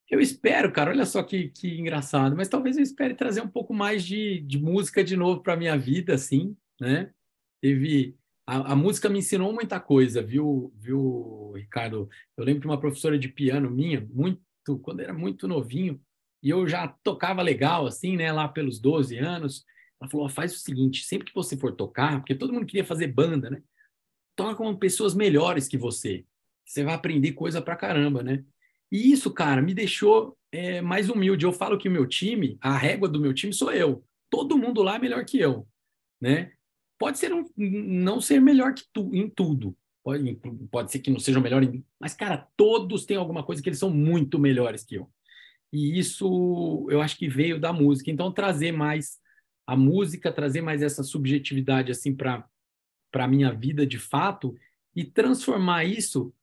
Eu espero, cara, olha só que, que engraçado, mas talvez eu espere trazer um pouco mais de, de música de novo para minha vida, assim, né? Teve. A, a, música me ensinou muita coisa, viu, viu, Ricardo? Eu lembro de uma professora de piano minha, muito, quando era muito novinho, e eu já tocava legal, assim, né, lá pelos 12 anos. Ela falou: faz o seguinte, sempre que você for tocar, porque todo mundo queria fazer banda, né? Com pessoas melhores que você. Você vai aprender coisa pra caramba, né? E isso, cara, me deixou é, mais humilde. Eu falo que o meu time, a régua do meu time sou eu. Todo mundo lá é melhor que eu, né? Pode ser um, não ser melhor que tu em tudo. Pode, pode ser que não sejam melhor em, mas cara, todos têm alguma coisa que eles são muito melhores que eu. E isso eu acho que veio da música. Então, trazer mais a música, trazer mais essa subjetividade assim para a minha vida de fato e transformar isso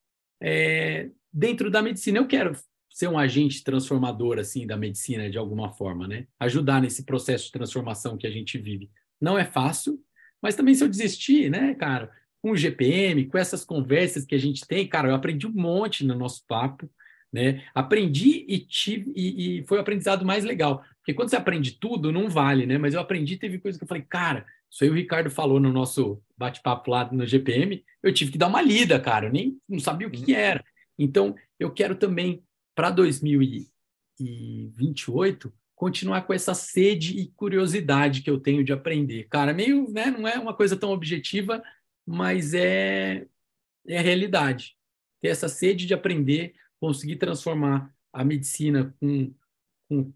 é, dentro da medicina. Eu quero ser um agente transformador assim da medicina de alguma forma, né? Ajudar nesse processo de transformação que a gente vive. Não é fácil, mas também se eu desistir, né, cara, com o GPM, com essas conversas que a gente tem, cara, eu aprendi um monte no nosso papo. Né? Aprendi e, tive, e, e foi o aprendizado mais legal. Porque quando você aprende tudo, não vale, né? Mas eu aprendi, teve coisa que eu falei, cara, isso aí o Ricardo falou no nosso bate-papo lá no GPM, eu tive que dar uma lida, cara, eu nem não sabia o que, que era. Então, eu quero também, para 2028, continuar com essa sede e curiosidade que eu tenho de aprender. Cara, meio, né, não é uma coisa tão objetiva, mas é, é a realidade. Ter essa sede de aprender, conseguir transformar a medicina com, com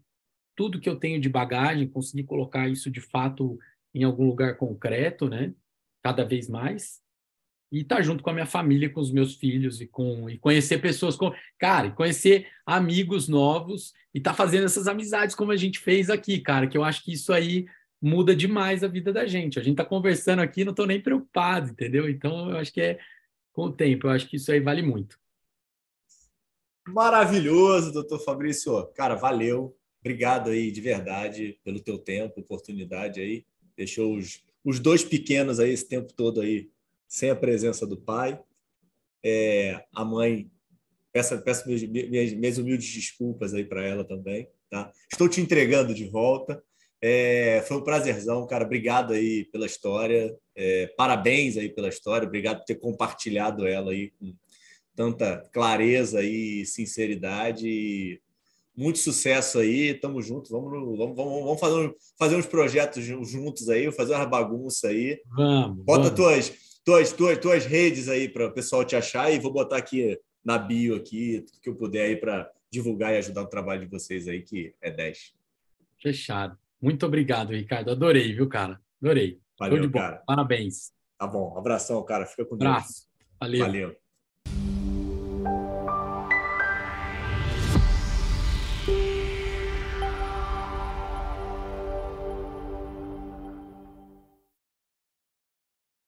tudo que eu tenho de bagagem, conseguir colocar isso de fato em algum lugar concreto, né? Cada vez mais. E estar tá junto com a minha família, com os meus filhos e com e conhecer pessoas com, cara, conhecer amigos novos e estar tá fazendo essas amizades como a gente fez aqui, cara, que eu acho que isso aí muda demais a vida da gente. A gente está conversando aqui, não estou nem preocupado, entendeu? Então eu acho que é com o tempo, eu acho que isso aí vale muito. Maravilhoso, doutor Fabrício. Cara, valeu. Obrigado aí de verdade pelo teu tempo, oportunidade aí. Deixou os, os dois pequenos aí esse tempo todo aí sem a presença do pai. É, a mãe, peço, peço minhas, minhas, minhas humildes desculpas aí para ela também. Tá? Estou te entregando de volta. É, foi um prazerzão, cara. Obrigado aí pela história. É, parabéns aí pela história. Obrigado por ter compartilhado ela aí com tanta clareza e sinceridade. Muito sucesso aí, tamo junto. Vamos, vamos, vamos, vamos fazer, fazer uns projetos juntos aí, fazer uma bagunça aí. Vamos. Bota vamos. Tuas, tuas, tuas, tuas redes aí para o pessoal te achar e vou botar aqui na bio aqui, tudo que eu puder aí para divulgar e ajudar o trabalho de vocês aí, que é 10. Fechado. Muito obrigado, Ricardo. Adorei, viu, cara? Adorei. Valeu, cara. Parabéns. Tá bom. Abração, cara. Fica com Deus. Abraço. Valeu. Valeu.